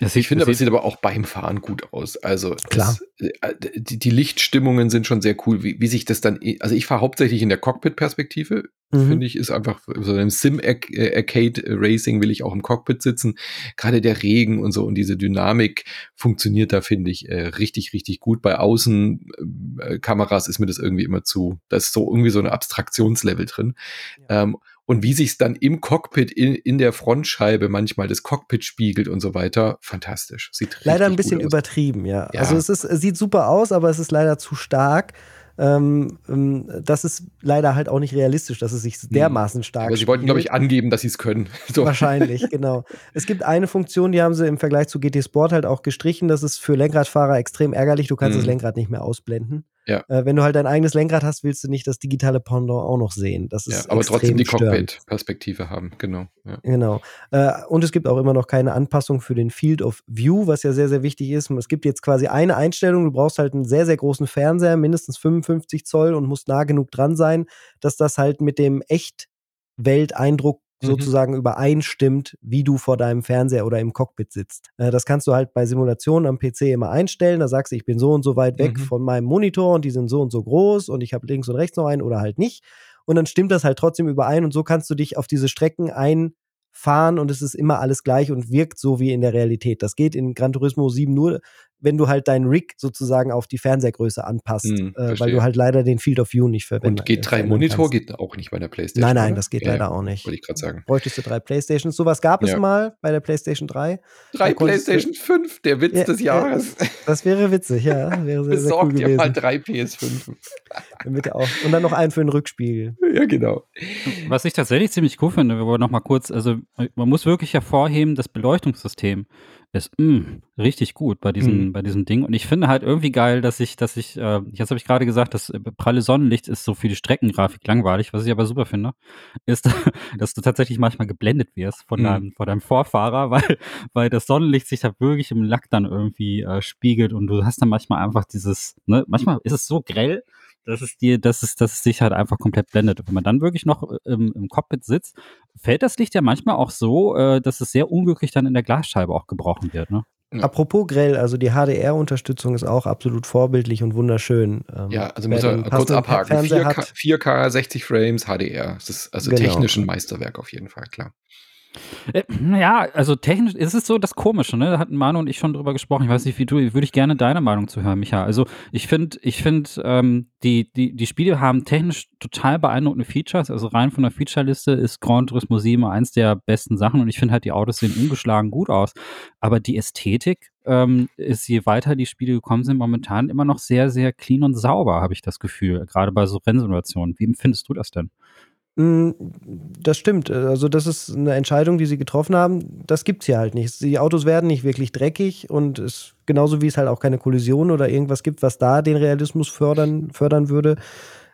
Das Ich finde, aber es sieht, sieht aber auch beim Fahren gut aus. Also Klar. Es, äh, die, die Lichtstimmungen sind schon sehr cool, wie, wie sich das dann. Also ich fahre hauptsächlich in der Cockpit-Perspektive. Mhm. Finde ich, ist einfach so einem Sim-Arcade-Racing will ich auch im Cockpit sitzen. Gerade der Regen und so und diese Dynamik funktioniert da, finde ich, äh, richtig, richtig gut. Bei Außenkameras ist mir das irgendwie immer zu. Da ist so irgendwie so ein Abstraktionslevel drin. Ähm, und wie sich dann im Cockpit in, in der Frontscheibe manchmal das Cockpit spiegelt und so weiter, fantastisch. Sieht Leider ein bisschen übertrieben, ja. Ja. Also es ist, es sieht super aus, aber es ist leider zu stark. Ähm, ähm, das ist leider halt auch nicht realistisch, dass es sich dermaßen stark Aber sie wollten, glaube ich, angeben, dass sie es können. *laughs* So. Wahrscheinlich, genau. Es gibt eine Funktion, die haben sie im Vergleich zu GT Sport halt auch gestrichen. Das ist für Lenkradfahrer extrem ärgerlich. Du kannst Mhm. das Lenkrad nicht mehr ausblenden. Ja. Äh, wenn du halt dein eigenes Lenkrad hast, willst du nicht das digitale Pendant auch noch sehen. Das ist Ja, aber trotzdem die. Cockpit-Perspektive haben, genau. Ja. Genau. Äh, und es gibt auch immer noch keine Anpassung für den Field of View, was ja sehr, sehr wichtig ist. Es gibt jetzt quasi eine Einstellung, du brauchst halt einen sehr, sehr großen Fernseher, mindestens 55 Zoll und musst nah genug dran sein, dass das halt mit dem Echtwelteindruck Mhm. sozusagen übereinstimmt, wie du vor deinem Fernseher oder im Cockpit sitzt. Äh, das kannst du halt bei Simulationen am PC immer einstellen. Da sagst du, ich bin so und so weit weg Mhm. von meinem Monitor und die sind so und so groß und ich habe links und rechts noch einen oder halt nicht. Und dann stimmt das halt trotzdem überein und so kannst du dich auf diese Strecken einfahren und es ist immer alles gleich und wirkt so wie in der Realität. Das geht in Gran Turismo 7 nur, wenn du halt deinen Rig sozusagen auf die Fernsehergröße anpasst, Hm, äh, weil du halt leider den Field of View nicht verwenden Und G3-Monitor geht auch nicht bei der PlayStation. Nein, nein, oder? das geht Ja, leider ja, auch nicht. Wollte ich gerade sagen. Bräuchtest du drei Playstations. Sowas gab es Ja. mal bei der PlayStation 3. Drei PlayStation 5, der Witz Ja, des ja. Jahres. Das wäre witzig, ja. *laughs* Wäre sehr, sehr cool Besorgt ja gewesen. mal drei PS5. *laughs* Damit auch. Und dann noch einen für den Rückspiegel. ja, genau. Was ich tatsächlich ziemlich cool finde, wir wollen noch mal kurz, also man muss wirklich hervorheben, das Beleuchtungssystem ist mm, richtig gut bei diesem, Mhm. bei diesem Ding. Und ich finde halt irgendwie geil, dass ich, dass ich, äh, jetzt habe ich gerade gesagt, das äh, pralle Sonnenlicht ist so für die Streckengrafik langweilig. Was ich aber super finde, ist, *laughs* dass du tatsächlich manchmal geblendet wirst von Mhm. deinem, von deinem Vorfahrer, *laughs* weil, weil das Sonnenlicht sich da wirklich im Lack dann irgendwie äh, spiegelt und du hast dann manchmal einfach dieses, ne, manchmal ist es so grell, dass es dir, dass es, dass es dich halt einfach komplett blendet. Und wenn man dann wirklich noch äh, im, im Cockpit sitzt, fällt das Licht ja manchmal auch so, äh, dass es sehr unglücklich dann in der Glasscheibe auch gebrochen wird. Ne? Ja. Apropos grell, also die HDR-Unterstützung ist auch absolut vorbildlich und wunderschön. Ähm, Ja, also muss den kurz passenden abhaken. Fernseher 4K, hat, 4K, 60 Frames, HDR. Das ist also Genau. technisch ein Meisterwerk auf jeden Fall, klar. Äh, *clears throat* ja, also technisch ist es so das Komische, ne? Da hatten Manu und ich schon drüber gesprochen. Ich weiß nicht, wie du, würde ich gerne deine Meinung zu hören, Micha. Also ich finde, ich finde, ähm, die, die, die Spiele haben technisch total beeindruckende Features. Also rein von der Featureliste ist Grand Turismo 7 eins der besten Sachen und ich finde halt, die Autos sehen ungeschlagen gut aus. Aber die Ästhetik ähm, ist, je weiter die Spiele gekommen sind, momentan immer noch sehr, sehr clean und sauber, habe ich das Gefühl. Gerade bei so Rennsimulationen. Wie empfindest du das denn? Hm, das stimmt. Also, das ist eine Entscheidung, die sie getroffen haben. Das gibt's hier halt nicht. Die Autos werden nicht wirklich dreckig und es, genauso wie es halt auch keine Kollision oder irgendwas gibt, was da den Realismus fördern, fördern würde,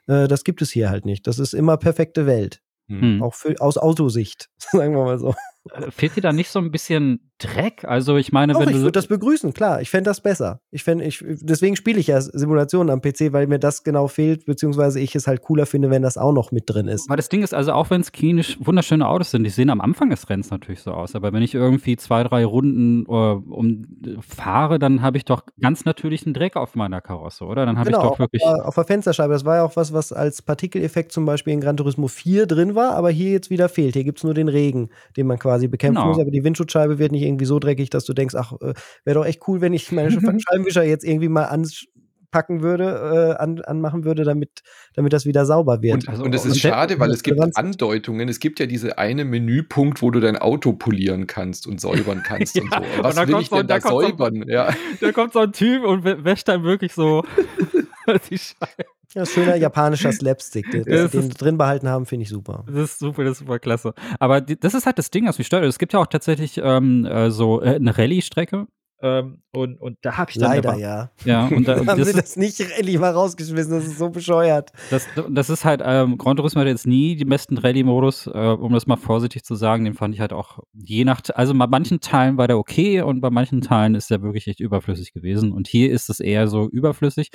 äh, das gibt es hier halt nicht. Das ist immer perfekte Welt. Hm. Auch für, aus Autosicht, *laughs* sagen wir mal so. Äh, fehlt dir da nicht so ein bisschen Dreck? Also ich meine, Doch, wenn ich du würde das begrüßen, klar. Ich fände das besser. Ich fänd, ich, deswegen spiele ich ja Simulationen am PC, weil mir das genau fehlt, beziehungsweise ich es halt cooler finde, wenn das auch noch mit drin ist. Weil das Ding ist, also auch wenn es klinisch wunderschöne Autos sind, die sehen am Anfang des Rennens natürlich so aus. Aber wenn ich irgendwie zwei, drei Runden äh, um, fahre, dann habe ich doch ganz natürlichen Dreck auf meiner Karosse, oder? Dann habe genau, ich doch wirklich. Auf, auf der Fensterscheibe. Das war ja auch was, was als Partikeleffekt zum Beispiel in Gran Turismo 4 drin war, aber hier jetzt wieder fehlt. Hier gibt es nur den Regen, den man quasi bekämpfen genau. muss. Aber die Windschutzscheibe wird nicht irgendwie so dreckig, dass du denkst, ach, äh, wäre doch echt cool, wenn ich meine *laughs* Scheibenwischer jetzt irgendwie mal anpacken würde, äh, an, anmachen würde, damit, damit das wieder sauber wird. Und, also, und es ist schade, weil es gibt Andeutungen. Es gibt ja diese eine Menüpunkt, wo du dein Auto polieren kannst und säubern *laughs* kannst ja, und so. was und will ich denn da, da säubern? So, ja. *laughs* Da kommt so ein Typ und wäscht dann wirklich so die Scheibe. Ja, schöner *laughs* japanischer Slapstick, den, den sie drin behalten haben, finde ich super. Das ist super, das ist super klasse. Aber die, das ist halt das Ding, was mich stört. Es gibt ja auch tatsächlich ähm, äh, so äh, eine Rallye-Strecke. Ähm, und, und da habe ich dann. Leider, ja. Ja, und da, *laughs* haben sie das nicht endlich mal rausgeschmissen, das ist so bescheuert. Das, das ist halt, ähm, Grand Turismo hat jetzt nie die besten Rallye-Modus, äh, um das mal vorsichtig zu sagen, den fand ich halt auch je nach, also bei manchen Teilen war der okay und bei manchen Teilen ist der wirklich echt überflüssig gewesen. Und hier ist es eher so überflüssig.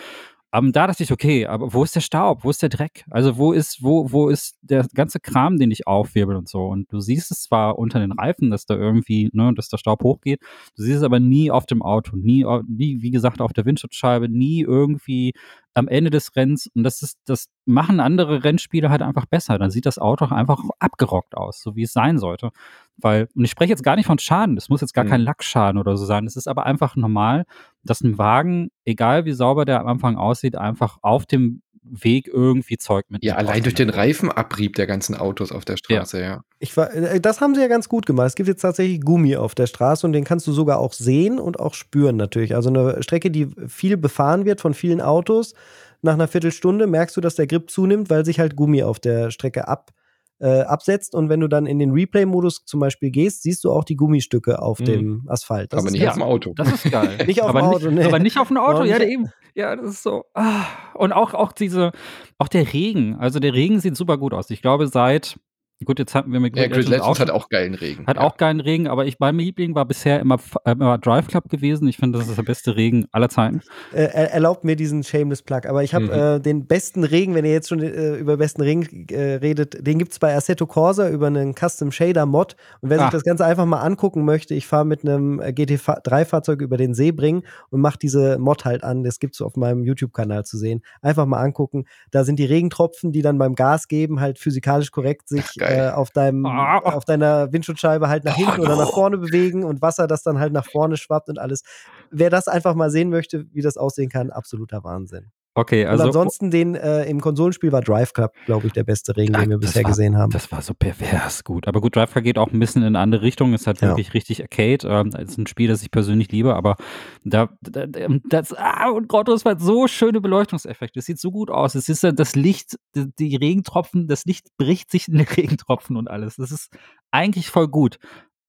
Aber da dachte ich, okay, aber wo ist der Staub? Wo ist der Dreck? Also wo ist, wo, wo ist der ganze Kram, den ich aufwirbel und so? Und du siehst es zwar unter den Reifen, dass da irgendwie, ne, dass der Staub hochgeht, du siehst es aber nie auf dem Auto, nie, nie, wie gesagt, auf der Windschutzscheibe, nie irgendwie am Ende des Rennens. Und das ist, das machen andere Rennspiele halt einfach besser. Dann sieht das Auto einfach abgerockt aus, so wie es sein sollte. Weil, und ich spreche jetzt gar nicht von Schaden, das muss jetzt gar mhm. kein Lackschaden oder so sein. Es ist aber einfach normal, dass ein Wagen, egal wie sauber der am Anfang aussieht, einfach auf dem Weg irgendwie Zeug mit. Ja, allein durch den Reifenabrieb der ganzen Autos auf der Straße, ja. ja. Ich war, äh, das haben sie ja ganz gut gemacht. Es gibt jetzt tatsächlich Gummi auf der Straße und den kannst du sogar auch sehen und auch spüren natürlich. Also eine Strecke, die viel befahren wird von vielen Autos. Nach einer Viertelstunde merkst du, dass der Grip zunimmt, weil sich halt Gummi auf der Strecke ab, äh, absetzt. Und wenn du dann in den Replay-Modus zum Beispiel gehst, siehst du auch die Gummistücke auf mhm. dem Asphalt. Das aber nicht geil. auf dem Auto. Das ist geil. *laughs* nicht auf dem Auto, nicht, nee. Aber nicht auf dem Auto, ja, eben. Ja, das ist so. Ah. Und auch, auch diese, auch der Regen. Also der Regen sieht super gut aus. Ich glaube, seit Gut, jetzt hatten wir mit Grid, ja, Grid Legends, hat auch geilen Regen. Hat ja. auch geilen Regen, aber ich, mein Liebling war bisher immer, äh, immer Drive Club gewesen. Ich finde, das ist der beste Regen aller Zeiten. Äh, erlaubt mir diesen Shameless Plug, aber ich habe mhm. äh, den besten Regen, wenn ihr jetzt schon äh, über besten Regen äh, redet, den gibt es bei Assetto Corsa über einen Custom Shader Mod. Und wer ah. sich das Ganze einfach mal angucken möchte, ich fahre mit einem äh, GT3-Fahrzeug über den See bringen und mache diese Mod halt an. Das gibt es auf meinem YouTube-Kanal zu sehen. Einfach mal angucken. Da sind die Regentropfen, die dann beim Gas geben, halt physikalisch korrekt sich Ach, auf deinem Ah. auf deiner Windschutzscheibe halt nach hinten oder nach vorne bewegen und Wasser, das dann halt nach vorne schwappt und alles. Wer das einfach mal sehen möchte, wie das aussehen kann, absoluter Wahnsinn. Okay, also. Und ansonsten den äh, im Konsolenspiel war Drive Club, glaube ich, der beste Regen, den wir bisher war, gesehen haben. Das war so pervers gut. Aber gut, Drive Club geht auch ein bisschen in eine andere Richtung. Ist halt ja. wirklich richtig Arcade. Ähm, ist ein Spiel, das ich persönlich liebe, aber da, da das, ah, und Grotto, es war so schöne Beleuchtungseffekte. Es sieht so gut aus. Es ist ja das Licht, die, die Regentropfen, das Licht bricht sich in den *laughs* Regentropfen und alles. Das ist eigentlich voll gut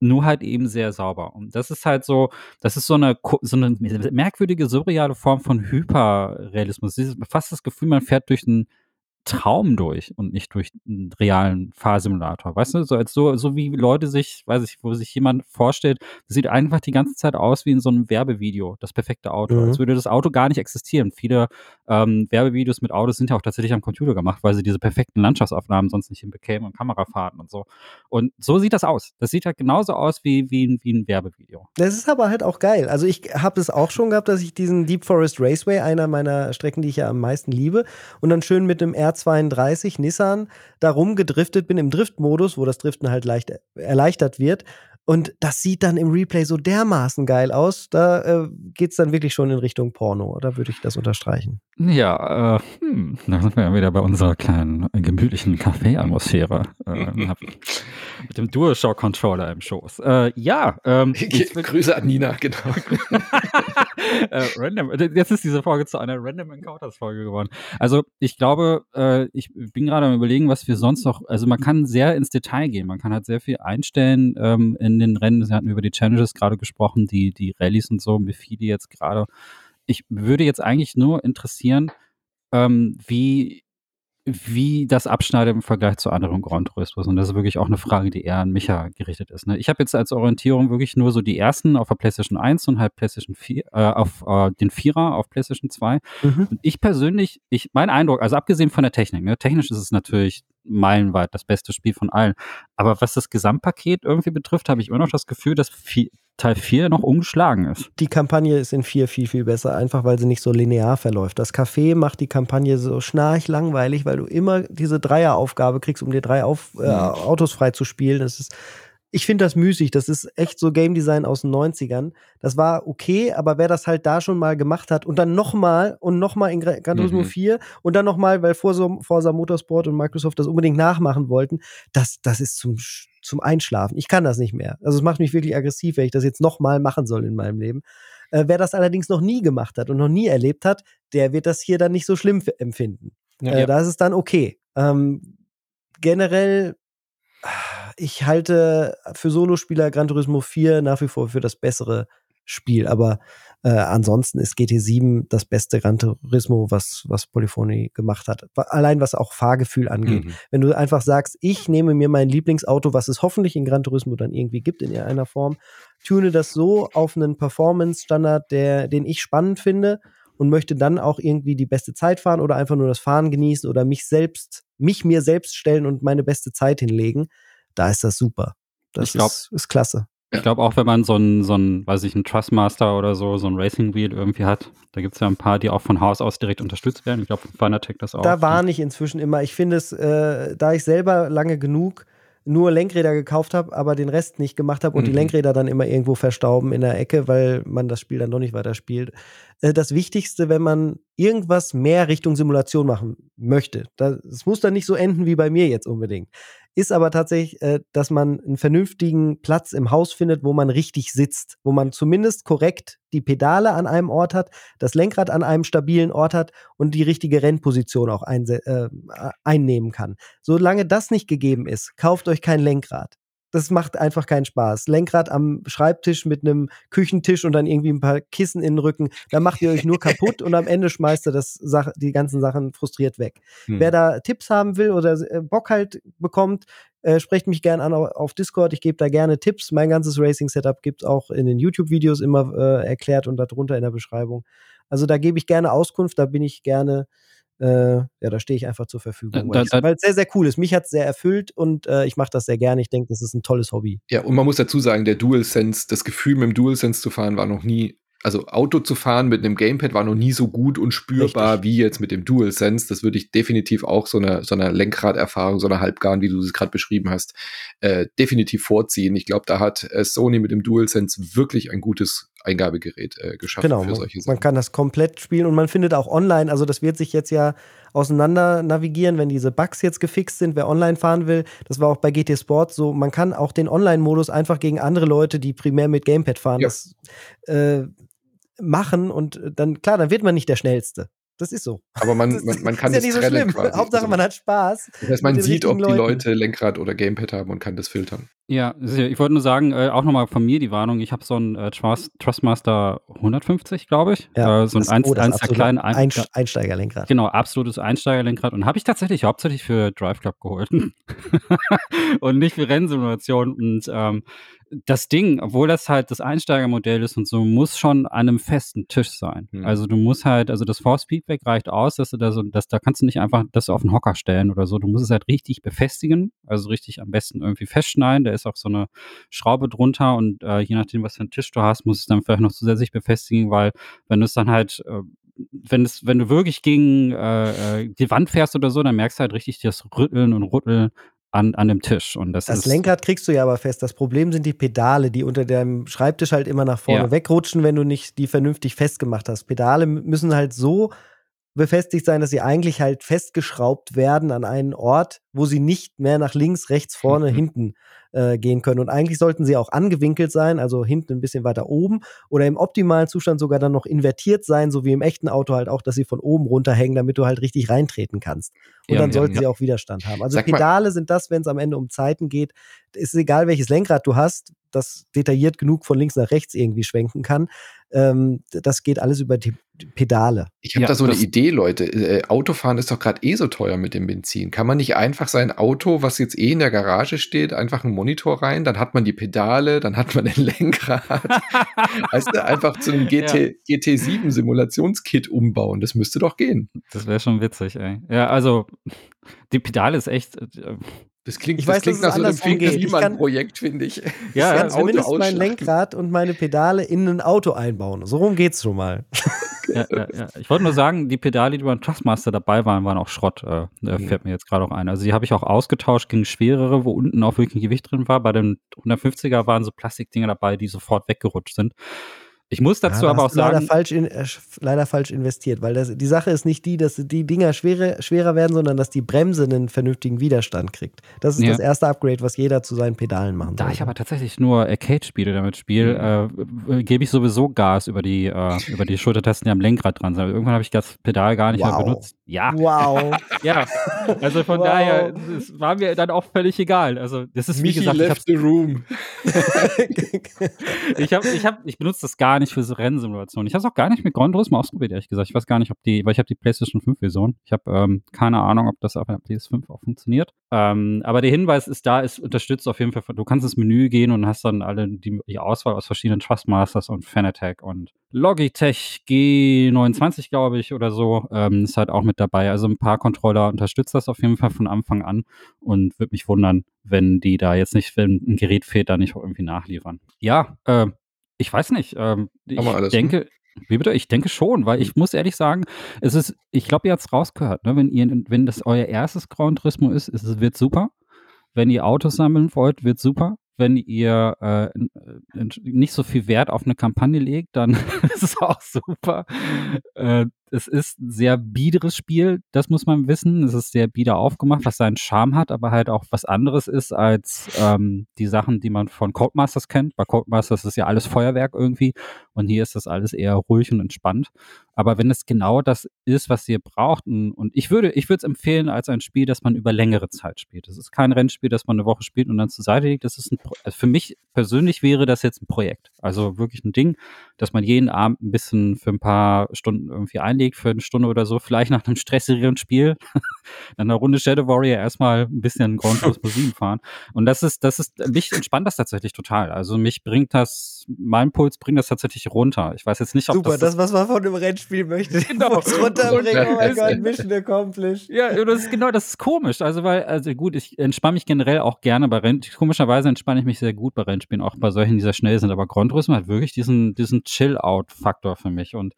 nur halt eben sehr sauber. Und das ist halt so, das ist so eine, so eine merkwürdige, surreale Form von Hyperrealismus. Fast das Gefühl, man fährt durch ein Traum durch und nicht durch einen realen Fahrsimulator. Weißt du, so als so, so wie Leute sich, weiß ich, wo sich jemand vorstellt, das sieht einfach die ganze Zeit aus wie in so einem Werbevideo, das perfekte Auto. Mhm. Als würde das Auto gar nicht existieren. Viele ähm, Werbevideos mit Autos sind ja auch tatsächlich am Computer gemacht, weil sie diese perfekten Landschaftsaufnahmen sonst nicht hinbekämen und Kamerafahrten und so. Und so sieht das aus. Das sieht halt genauso aus wie, wie, wie ein Werbevideo. Das ist aber halt auch geil. Also ich habe es auch schon gehabt, dass ich diesen Deep Forest Raceway, einer meiner Strecken, die ich ja am meisten liebe, und dann schön mit einem R A32 Nissan da rumgedriftet bin im Driftmodus, wo das Driften halt leicht erleichtert wird. Und das sieht dann im Replay so dermaßen geil aus. Da äh, geht es dann wirklich schon in Richtung Porno. Da würde ich das unterstreichen. Ja, äh, hm, da sind wir ja wieder bei unserer kleinen äh, gemütlichen Kaffee-Atmosphäre. Äh, *laughs* mit dem DualShock-Controller im Schoß. Äh, ja, ähm, Grüße an Nina, genau. *laughs* äh, random. Jetzt ist diese Folge zu einer Random Encounters-Folge geworden. Also ich glaube, äh, ich bin gerade am überlegen, was wir sonst noch, also man kann sehr ins Detail gehen. Man kann halt sehr viel einstellen ähm, in den Rennen. Sie hatten über die Challenges gerade gesprochen, die, die Rallyes und so, wie viele jetzt gerade. Ich würde jetzt eigentlich nur interessieren, ähm, wie wie das abschneidet im Vergleich zu anderen Grand Tourismus. Und das ist wirklich auch eine Frage, die eher an Micha gerichtet ist. Ne? Ich habe jetzt als Orientierung wirklich nur so die ersten auf der PlayStation 1 und halt PlayStation 4, äh, auf äh, den Vierer auf PlayStation 2. Mhm. Und ich persönlich, ich, mein Eindruck, also abgesehen von der Technik, ne, technisch ist es natürlich meilenweit das beste Spiel von allen. Aber was das Gesamtpaket irgendwie betrifft, habe ich immer noch das Gefühl, dass viel, Teil 4 noch ungeschlagen ist. Die Kampagne ist in 4 viel, viel besser, einfach weil sie nicht so linear verläuft. Das Café macht die Kampagne so schnarch langweilig, weil du immer diese Dreieraufgabe kriegst, um dir drei Auf äh, Autos frei zu spielen. Das ist ich finde das müßig. Das ist echt so Game Design aus den 90ern. Das war okay, aber wer das halt da schon mal gemacht hat und dann nochmal und nochmal in Gran Turismo mhm. 4 und dann nochmal, weil Forza, Forza Motorsport und Microsoft das unbedingt nachmachen wollten, das, das ist zum, zum Einschlafen. Ich kann das nicht mehr. Also es macht mich wirklich aggressiv, wenn ich das jetzt nochmal machen soll in meinem Leben. Äh, wer das allerdings noch nie gemacht hat und noch nie erlebt hat, der wird das hier dann nicht so schlimm empfinden. Ja, äh, ja. Da ist es dann okay. Ähm, generell ich halte für Solospieler Gran Turismo 4 nach wie vor für das bessere Spiel, aber äh, ansonsten ist GT7 das beste Gran Turismo, was, was Polyphony gemacht hat. Allein was auch Fahrgefühl angeht. Mhm. Wenn du einfach sagst, ich nehme mir mein Lieblingsauto, was es hoffentlich in Gran Turismo dann irgendwie gibt in irgendeiner Form, tune das so auf einen Performance-Standard, der, den ich spannend finde und möchte dann auch irgendwie die beste Zeit fahren oder einfach nur das Fahren genießen oder mich selbst, mich mir selbst stellen und meine beste Zeit hinlegen, da ist das super. Das glaub, ist, ist klasse. Ich glaube auch, wenn man so ein, so weiß ich, ein Trustmaster oder so, so ein Racing Wheel irgendwie hat, da gibt es ja ein paar, die auch von Haus aus direkt unterstützt werden. Ich glaube, Fanatec das auch. Da warne ich inzwischen immer. Ich finde es, äh, da ich selber lange genug nur Lenkräder gekauft habe, aber den Rest nicht gemacht habe und mhm. die Lenkräder dann immer irgendwo verstauben in der Ecke, weil man das Spiel dann doch nicht weiterspielt. Äh, das Wichtigste, wenn man irgendwas mehr Richtung Simulation machen möchte, das muss dann nicht so enden wie bei mir jetzt unbedingt, ist aber tatsächlich, äh, dass man einen vernünftigen Platz im Haus findet, wo man richtig sitzt, wo man zumindest korrekt die Pedale an einem Ort hat, das Lenkrad an einem stabilen Ort hat und die richtige Rennposition auch äh, einnehmen kann. Solange das nicht gegeben ist, kauft euch kein Lenkrad das macht einfach keinen Spaß. Lenkrad am Schreibtisch mit einem Küchentisch und dann irgendwie ein paar Kissen in den Rücken, da macht ihr euch nur kaputt und am Ende schmeißt ihr das die ganzen Sachen frustriert weg. Hm. Wer da Tipps haben will oder äh, Bock halt bekommt, äh, sprecht mich gerne an auf Discord. Ich gebe da gerne Tipps. Mein ganzes Racing-Setup gibt es auch in den YouTube-Videos immer äh, erklärt und darunter in der Beschreibung. Also da gebe ich gerne Auskunft, da bin ich gerne äh, ja, da stehe ich einfach zur Verfügung. Da, da, weil es sehr, sehr cool ist. Mich hat es sehr erfüllt und äh, ich mache das sehr gerne. Ich denke, das ist ein tolles Hobby. Ja, und man muss dazu sagen, der DualSense, das Gefühl mit dem DualSense zu fahren, war noch nie also Auto zu fahren mit einem Gamepad war noch nie so gut und spürbar Richtig. wie jetzt mit dem DualSense. Das würde ich definitiv auch so eine, so eine Lenkraderfahrung, so eine Halbgarn, wie du es gerade beschrieben hast, äh, definitiv vorziehen. Ich glaube, da hat äh, Sony mit dem DualSense wirklich ein gutes Eingabegerät äh, geschaffen genau, für solche Sachen. Man kann das komplett spielen und man findet auch online, also das wird sich jetzt ja auseinander navigieren, wenn diese Bugs jetzt gefixt sind, wer online fahren will. Das war auch bei GT Sport so. Man kann auch den Online-Modus einfach gegen andere Leute, die primär mit Gamepad fahren, ja. das äh, machen und dann, klar, dann wird man nicht der Schnellste. Das ist so. Aber man, *laughs* man, man kann das ist ja nicht so schlimm. Quasi. *laughs* Hauptsache, also man hat Spaß. Das heißt, man sieht, ob die Leuten. Leute Lenkrad oder Gamepad haben und kann das filtern. Ja, ich wollte nur sagen, äh, auch nochmal von mir die Warnung, ich habe so einen äh, Trust, Trustmaster 150, glaube ich. Ja, äh, so ein eins, oh, eins der kleinen Ein Einsteigerlenkrad. Genau, absolutes Einsteigerlenkrad. Und habe ich tatsächlich hauptsächlich für Drive Club geholt. *laughs* und nicht für Rennsimulation. Und ähm, das Ding, obwohl das halt das Einsteigermodell ist und so, muss schon an einem festen Tisch sein. Mhm. Also du musst halt, also das Force Feedback reicht aus, dass du da so, dass da kannst du nicht einfach das auf den Hocker stellen oder so. Du musst es halt richtig befestigen, also richtig am besten irgendwie festschneiden. Da ist auch so eine Schraube drunter und äh, je nachdem, was für einen Tisch du hast, musst du es dann vielleicht noch zusätzlich befestigen, weil wenn du es dann halt äh, wenn, es, wenn du wirklich gegen äh, äh, die Wand fährst oder so, dann merkst du halt richtig das Rütteln und Rütteln an, an dem Tisch. Und das, das ist, Lenkrad kriegst du ja aber fest. Das Problem sind die Pedale, die unter deinem Schreibtisch halt immer nach vorne Ja. wegrutschen, wenn du nicht die vernünftig festgemacht hast. Pedale müssen halt so befestigt sein, dass sie eigentlich halt festgeschraubt werden an einen Ort, wo sie nicht mehr nach links, rechts, vorne, Mhm. hinten äh, gehen können. Und eigentlich sollten sie auch angewinkelt sein, also hinten ein bisschen weiter oben oder im optimalen Zustand sogar dann noch invertiert sein, so wie im echten Auto halt auch, dass sie von oben runterhängen, damit du halt richtig reintreten kannst. Und Ja, dann ja, sollten ja. sie auch Widerstand haben. Also Sag mal- Pedale sind das, wenn es am Ende um Zeiten geht. Ist egal, welches Lenkrad du hast, das detailliert genug von links nach rechts irgendwie schwenken kann. Ähm, das geht alles über die Pedale. Ich habe Ja, da so eine Idee, Leute. Äh, Autofahren ist doch gerade eh so teuer mit dem Benzin. Kann man nicht einfach sein Auto, was jetzt eh in der Garage steht, einfach einen Monitor rein, dann hat man die Pedale, dann hat man ein *laughs* Lenkrad. weißt du, einfach zu einem *laughs* GT, GT7 Simulationskit umbauen. Das müsste doch gehen. Das wäre schon witzig, ey. Ja, also die Pedale ist echt. Äh, Das klingt, Ich das weiß, klingt nach so einem Fink-Riemann-Projekt, finde ich. *laughs* Ja, ich kann zumindest mein. Lenkrad und meine Pedale in ein Auto einbauen. So rum geht's schon mal. *laughs* ja, ja, ja. Ich wollte nur sagen, die Pedale, die beim Trustmaster dabei waren, waren auch Schrott. Äh, äh, Mhm. fällt mir jetzt gerade auch ein. Also die habe ich auch ausgetauscht gegen schwerere, wo unten auch wirklich ein Gewicht drin war. Bei den 150er waren so Plastikdinger dabei, die sofort weggerutscht sind. Ich muss dazu Ja, aber auch leider sagen, falsch, in, äh, leider falsch investiert, weil das, die Sache ist nicht die, dass die Dinger schwerer, schwerer werden, sondern dass die Bremse einen vernünftigen Widerstand kriegt. Das ist Ja. das erste Upgrade, was jeder zu seinen Pedalen machen da ich aber tatsächlich nur Arcade-Spiele damit spiele, äh, gebe ich sowieso Gas über die, äh, über die Schultertasten, die am Lenkrad dran sind. Aber irgendwann habe ich das Pedal gar nicht mehr Wow. benutzt. Ja, Wow. *laughs* ja. Also von Wow. daher, es war mir dann auch völlig egal. Also das ist wie Michi gesagt, ich left the room. *laughs* *laughs* Ich habe, ich habe, ich benutze das gar nicht für so Rennsimulationen. Ich habe es auch gar nicht mit Gran Turismo ausprobiert, ehrlich gesagt. Ich weiß gar nicht, ob die, weil ich habe die PlayStation 5 Version. Ich habe ähm, keine Ahnung, ob das auf der PS5 auch funktioniert. Ähm, aber der Hinweis ist da, es unterstützt auf jeden Fall. Du kannst ins Menü gehen und hast dann alle die, die Auswahl aus verschiedenen Trustmasters und Fanatec und Logitech G29, glaube ich, oder so, ähm, ist halt auch mit dabei. Also ein paar Controller unterstützt das auf jeden Fall von Anfang an und würde mich wundern, wenn die da jetzt nicht, wenn ein Gerät fehlt, da nicht irgendwie nachliefern. Ja, äh, ich weiß nicht. Ähm, ich alles, denke, wie bitte? Ich denke schon, weil ich muss ehrlich sagen, es ist, ich glaube, ihr habt es rausgehört, ne? wenn ihr, wenn das euer erstes Gran Turismo ist, ist es wird super. Wenn ihr Autos sammeln wollt, wird super. Wenn ihr äh, n- nicht so viel Wert auf eine Kampagne legt, dann *laughs* ist es auch super. Äh, es ist ein sehr biederes Spiel, das muss man wissen. Es ist sehr bieder aufgemacht, was seinen Charme hat, aber halt auch was anderes ist als ähm, die Sachen, die man von Codemasters kennt. Bei Codemasters ist ja alles Feuerwerk irgendwie und hier ist das alles eher ruhig und entspannt. Aber wenn es genau das ist, was ihr braucht, und, ich würde, ich würde es empfehlen als ein Spiel, das man über längere Zeit spielt. Das ist kein Rennspiel, das man eine Woche spielt und dann zur Seite legt. Das ist ein, also für mich persönlich wäre das jetzt ein Projekt. Also wirklich ein Ding, dass man jeden Abend ein bisschen für ein paar Stunden irgendwie einlegt, für eine Stunde oder so, vielleicht nach einem stressigeren Spiel, *laughs* nach einer Runde Shadow Warrior erstmal ein bisschen Grand Turismo 7 fahren. Und das ist, das ist, mich entspannt das tatsächlich total. Also mich bringt das, mein Puls bringt das tatsächlich runter. Ich weiß jetzt nicht, ob Super, das, das, was man von einem Rennspiel möchte, *laughs* Genau. runterbringen. Oh mein Gott, Mission accomplished. Ja, das ist genau, das ist komisch. Also, weil, also gut, ich entspanne mich generell auch gerne bei Renn. Komischerweise entspanne ich mich sehr gut bei Rennspielen, auch bei solchen, die sehr schnell sind. Aber Gran Turismo hat wirklich diesen, diesen Chill-Out-Faktor für mich. Und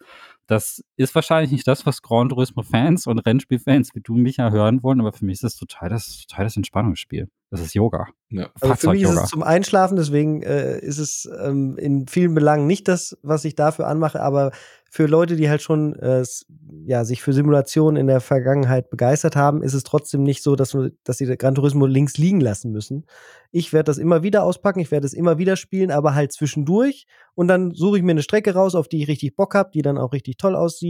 das ist wahrscheinlich nicht das, was Gran Turismo-Fans und Rennspiel-Fans wie du mich ja hören wollen, aber für mich ist das total das, total das Entspannungsspiel. Das ist Yoga. Ja. Also für mich ist es zum Einschlafen, deswegen äh, ist es ähm, in vielen Belangen nicht das, was ich dafür anmache, aber für Leute, die halt schon äh, ja, sich für Simulationen in der Vergangenheit begeistert haben, ist es trotzdem nicht so, dass, wir- dass sie Gran Turismo links liegen lassen müssen. Ich werde das immer wieder auspacken, ich werde es immer wieder spielen, aber halt zwischendurch und dann suche ich mir eine Strecke raus, auf die ich richtig Bock habe, die dann auch richtig toll aussieht.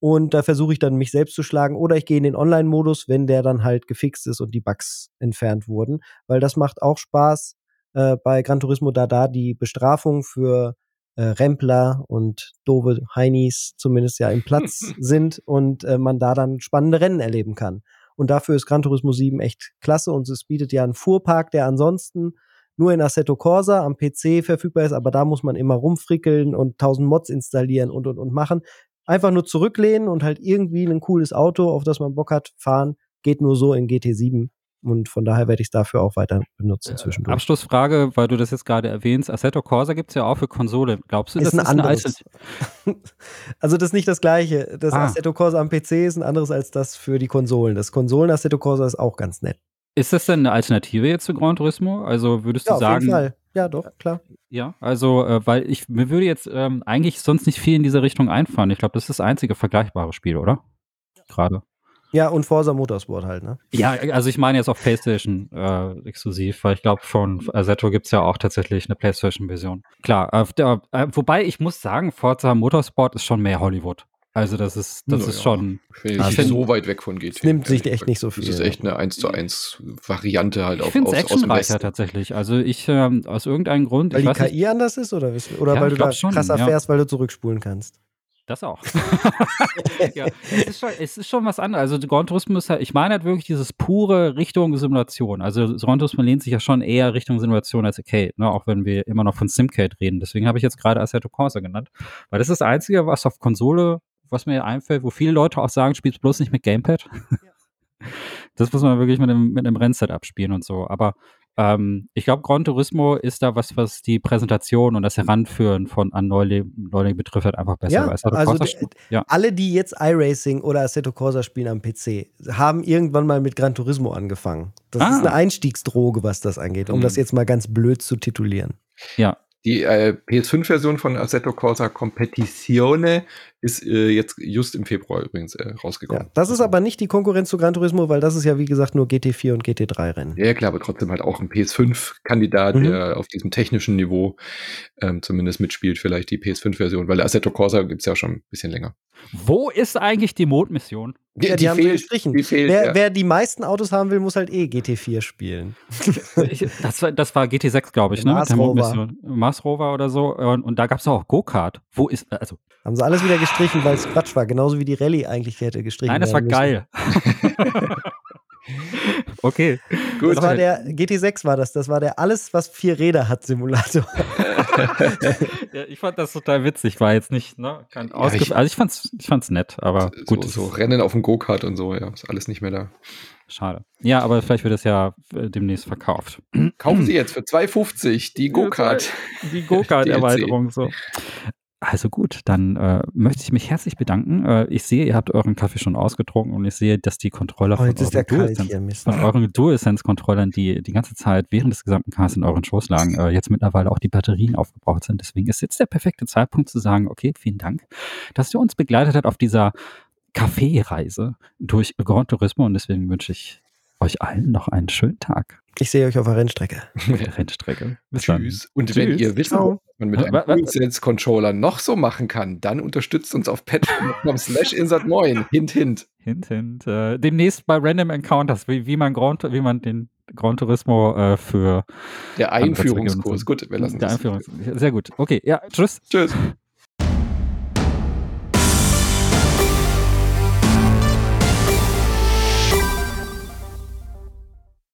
Und da versuche ich dann, mich selbst zu schlagen. Oder ich gehe in den Online-Modus, wenn der dann halt gefixt ist und die Bugs entfernt wurden weil das macht auch Spaß äh, bei Gran Turismo, da da die Bestrafung für äh, Rempler und doofe Heinis zumindest ja im Platz *laughs* sind und äh, man da dann spannende Rennen erleben kann. Und dafür ist Gran Turismo 7 echt klasse und es bietet ja einen Fuhrpark, der ansonsten nur in Assetto Corsa am PC verfügbar ist, aber da muss man immer rumfrickeln und tausend Mods installieren und und und machen. Einfach nur zurücklehnen und halt irgendwie ein cooles Auto, auf das man Bock hat, fahren, geht nur so in GT7 Und von daher werde ich es dafür auch weiter benutzen zwischendurch. Abschlussfrage, weil du das jetzt gerade erwähnst. Assetto Corsa gibt es ja auch für Konsole. Glaubst du, ist das ein ist anderes. eine *laughs* also das ist nicht das gleiche. Das Ah. Assetto Corsa am PC ist ein anderes als das für die Konsolen. Das Konsolen Assetto Corsa ist auch ganz nett. Ist das denn eine Alternative jetzt zu Gran Turismo? Also würdest du Ja, auf sagen, jeden Fall. Ja, doch, klar. ja, also äh, weil ich mir würde jetzt ähm, eigentlich sonst nicht viel in diese Richtung einfallen. Ich glaube, das ist das einzige vergleichbare Spiel, oder? Gerade. Ja, und Forza Motorsport halt, ne? Ja, also ich meine jetzt auf PlayStation äh, exklusiv, weil ich glaube, von Assetto gibt es ja auch tatsächlich eine PlayStation-Version. Klar, äh, der, äh, wobei ich muss sagen, Forza Motorsport ist schon mehr Hollywood. Also das ist, das Na ist schon. Ich ich find- so weit weg von GT. Es nimmt sich echt nicht so viel. Das ist echt eine 1 zu 1 Variante halt Ich auf, finde es aus, aus dem actionreicher Westen. tatsächlich. Also ich ähm, aus irgendeinem Grund, Weil ich die weiß nicht, KI anders ist oder, oder Ja, weil du da schon, krasser ja. fährst, weil du zurückspulen kannst? Das auch. *laughs* ja, es, ist schon, es ist schon was anderes. Also Gran Turismo ist halt, ich meine halt wirklich dieses pure Richtung Simulation. Also Gran Turismo lehnt sich ja schon eher Richtung Simulation als Arcade, ne? auch wenn wir immer noch von Simcade reden. Deswegen habe ich jetzt gerade Assetto Corsa genannt, weil das ist das Einzige, was auf Konsole, was mir einfällt, wo viele Leute auch sagen, spielst bloß nicht mit Gamepad. *laughs* Das muss man wirklich mit einem, mit einem Rennset abspielen und so. Aber ähm, ich glaube, Gran Turismo ist da was, was die Präsentation und das Heranführen von an Neulinge betrifft, halt einfach besser. Ja, also sch- ja. Alle, die jetzt iRacing oder Assetto Corsa spielen am PC, haben irgendwann mal mit Gran Turismo angefangen. Das Ah. ist eine Einstiegsdroge, was das angeht, um Mhm. das jetzt mal ganz blöd zu titulieren. ja, Die äh, PS5-Version von Assetto Corsa Competizione ist äh, jetzt just im Februar übrigens äh, Ja, rausgekommen. das ist aber nicht die Konkurrenz zu Gran Turismo, weil das ist ja wie gesagt nur GT4 und GT3-Rennen. Ja, klar, aber trotzdem halt auch ein PS5-Kandidat, Mhm. der auf diesem technischen Niveau ähm, zumindest mitspielt, vielleicht die PS5-Version, weil Assetto Corsa gibt's ja schon ein bisschen länger. Wo ist eigentlich die Mondmission? Ja, die, haben sie gestrichen. Die fehlt, wer, ja. wer die meisten Autos haben will, muss halt eh GT4 spielen. *laughs* Das, war, das war GT6, glaube ich, Der ne? Mars Mit der Rover. Mars Rover oder so. Und, und da gab es auch Go-Kart. Wo ist, also, Haben sie alles wieder gestrichen, weil es Quatsch war. Genauso wie die Rallye eigentlich hätte gestrichen nein, das war müssen. geil. *laughs* okay. Gut, Das war der GT6 war das. Das war der alles, was vier Räder hat Simulator. *laughs* Ja, ich fand das total witzig. War jetzt nicht, ne? Kein Ja, ich- also ich fand's, ich fand's nett, aber so, gut. so Rennen auf dem Go-Kart und so, ja, ist alles nicht mehr da. Schade. Ja, aber vielleicht wird es ja äh, demnächst verkauft. Kaufen Sie *clears throat* jetzt für 2,50 die Go-Kart. *laughs* Die Go-Kart-Erweiterung so. Also gut, dann äh, möchte ich mich herzlich bedanken. Äh, ich sehe, ihr habt euren Kaffee schon ausgetrunken und ich sehe, dass die Controller von euren DualSense-Controllern, die die ganze Zeit während des gesamten Casts in euren Schoß lagen, äh, jetzt mittlerweile auch die Batterien aufgebraucht sind. Deswegen ist jetzt der perfekte Zeitpunkt zu sagen, okay, vielen Dank, dass ihr uns begleitet habt auf dieser Kaffeereise durch Gran Turismo und deswegen wünsche ich euch allen noch einen schönen Tag Ich sehe euch auf der Rennstrecke. *laughs* auf der Rennstrecke. Bis dann. Tschüss. Und wenn Tschüss. ihr wissen Ciao. wollt, was man mit einem DualSense-Controller noch so machen kann, dann unterstützt uns auf patreon.com slash insert9. Hint, hint. Hint, hint. Äh, demnächst bei Random Encounters, wie, wie, man, Grand, wie man den Gran Turismo äh, für Der Einführungskurs. Gut, wir lassen der das. Einführungs Sehr gut. Okay, ja, tschüss. Tschüss.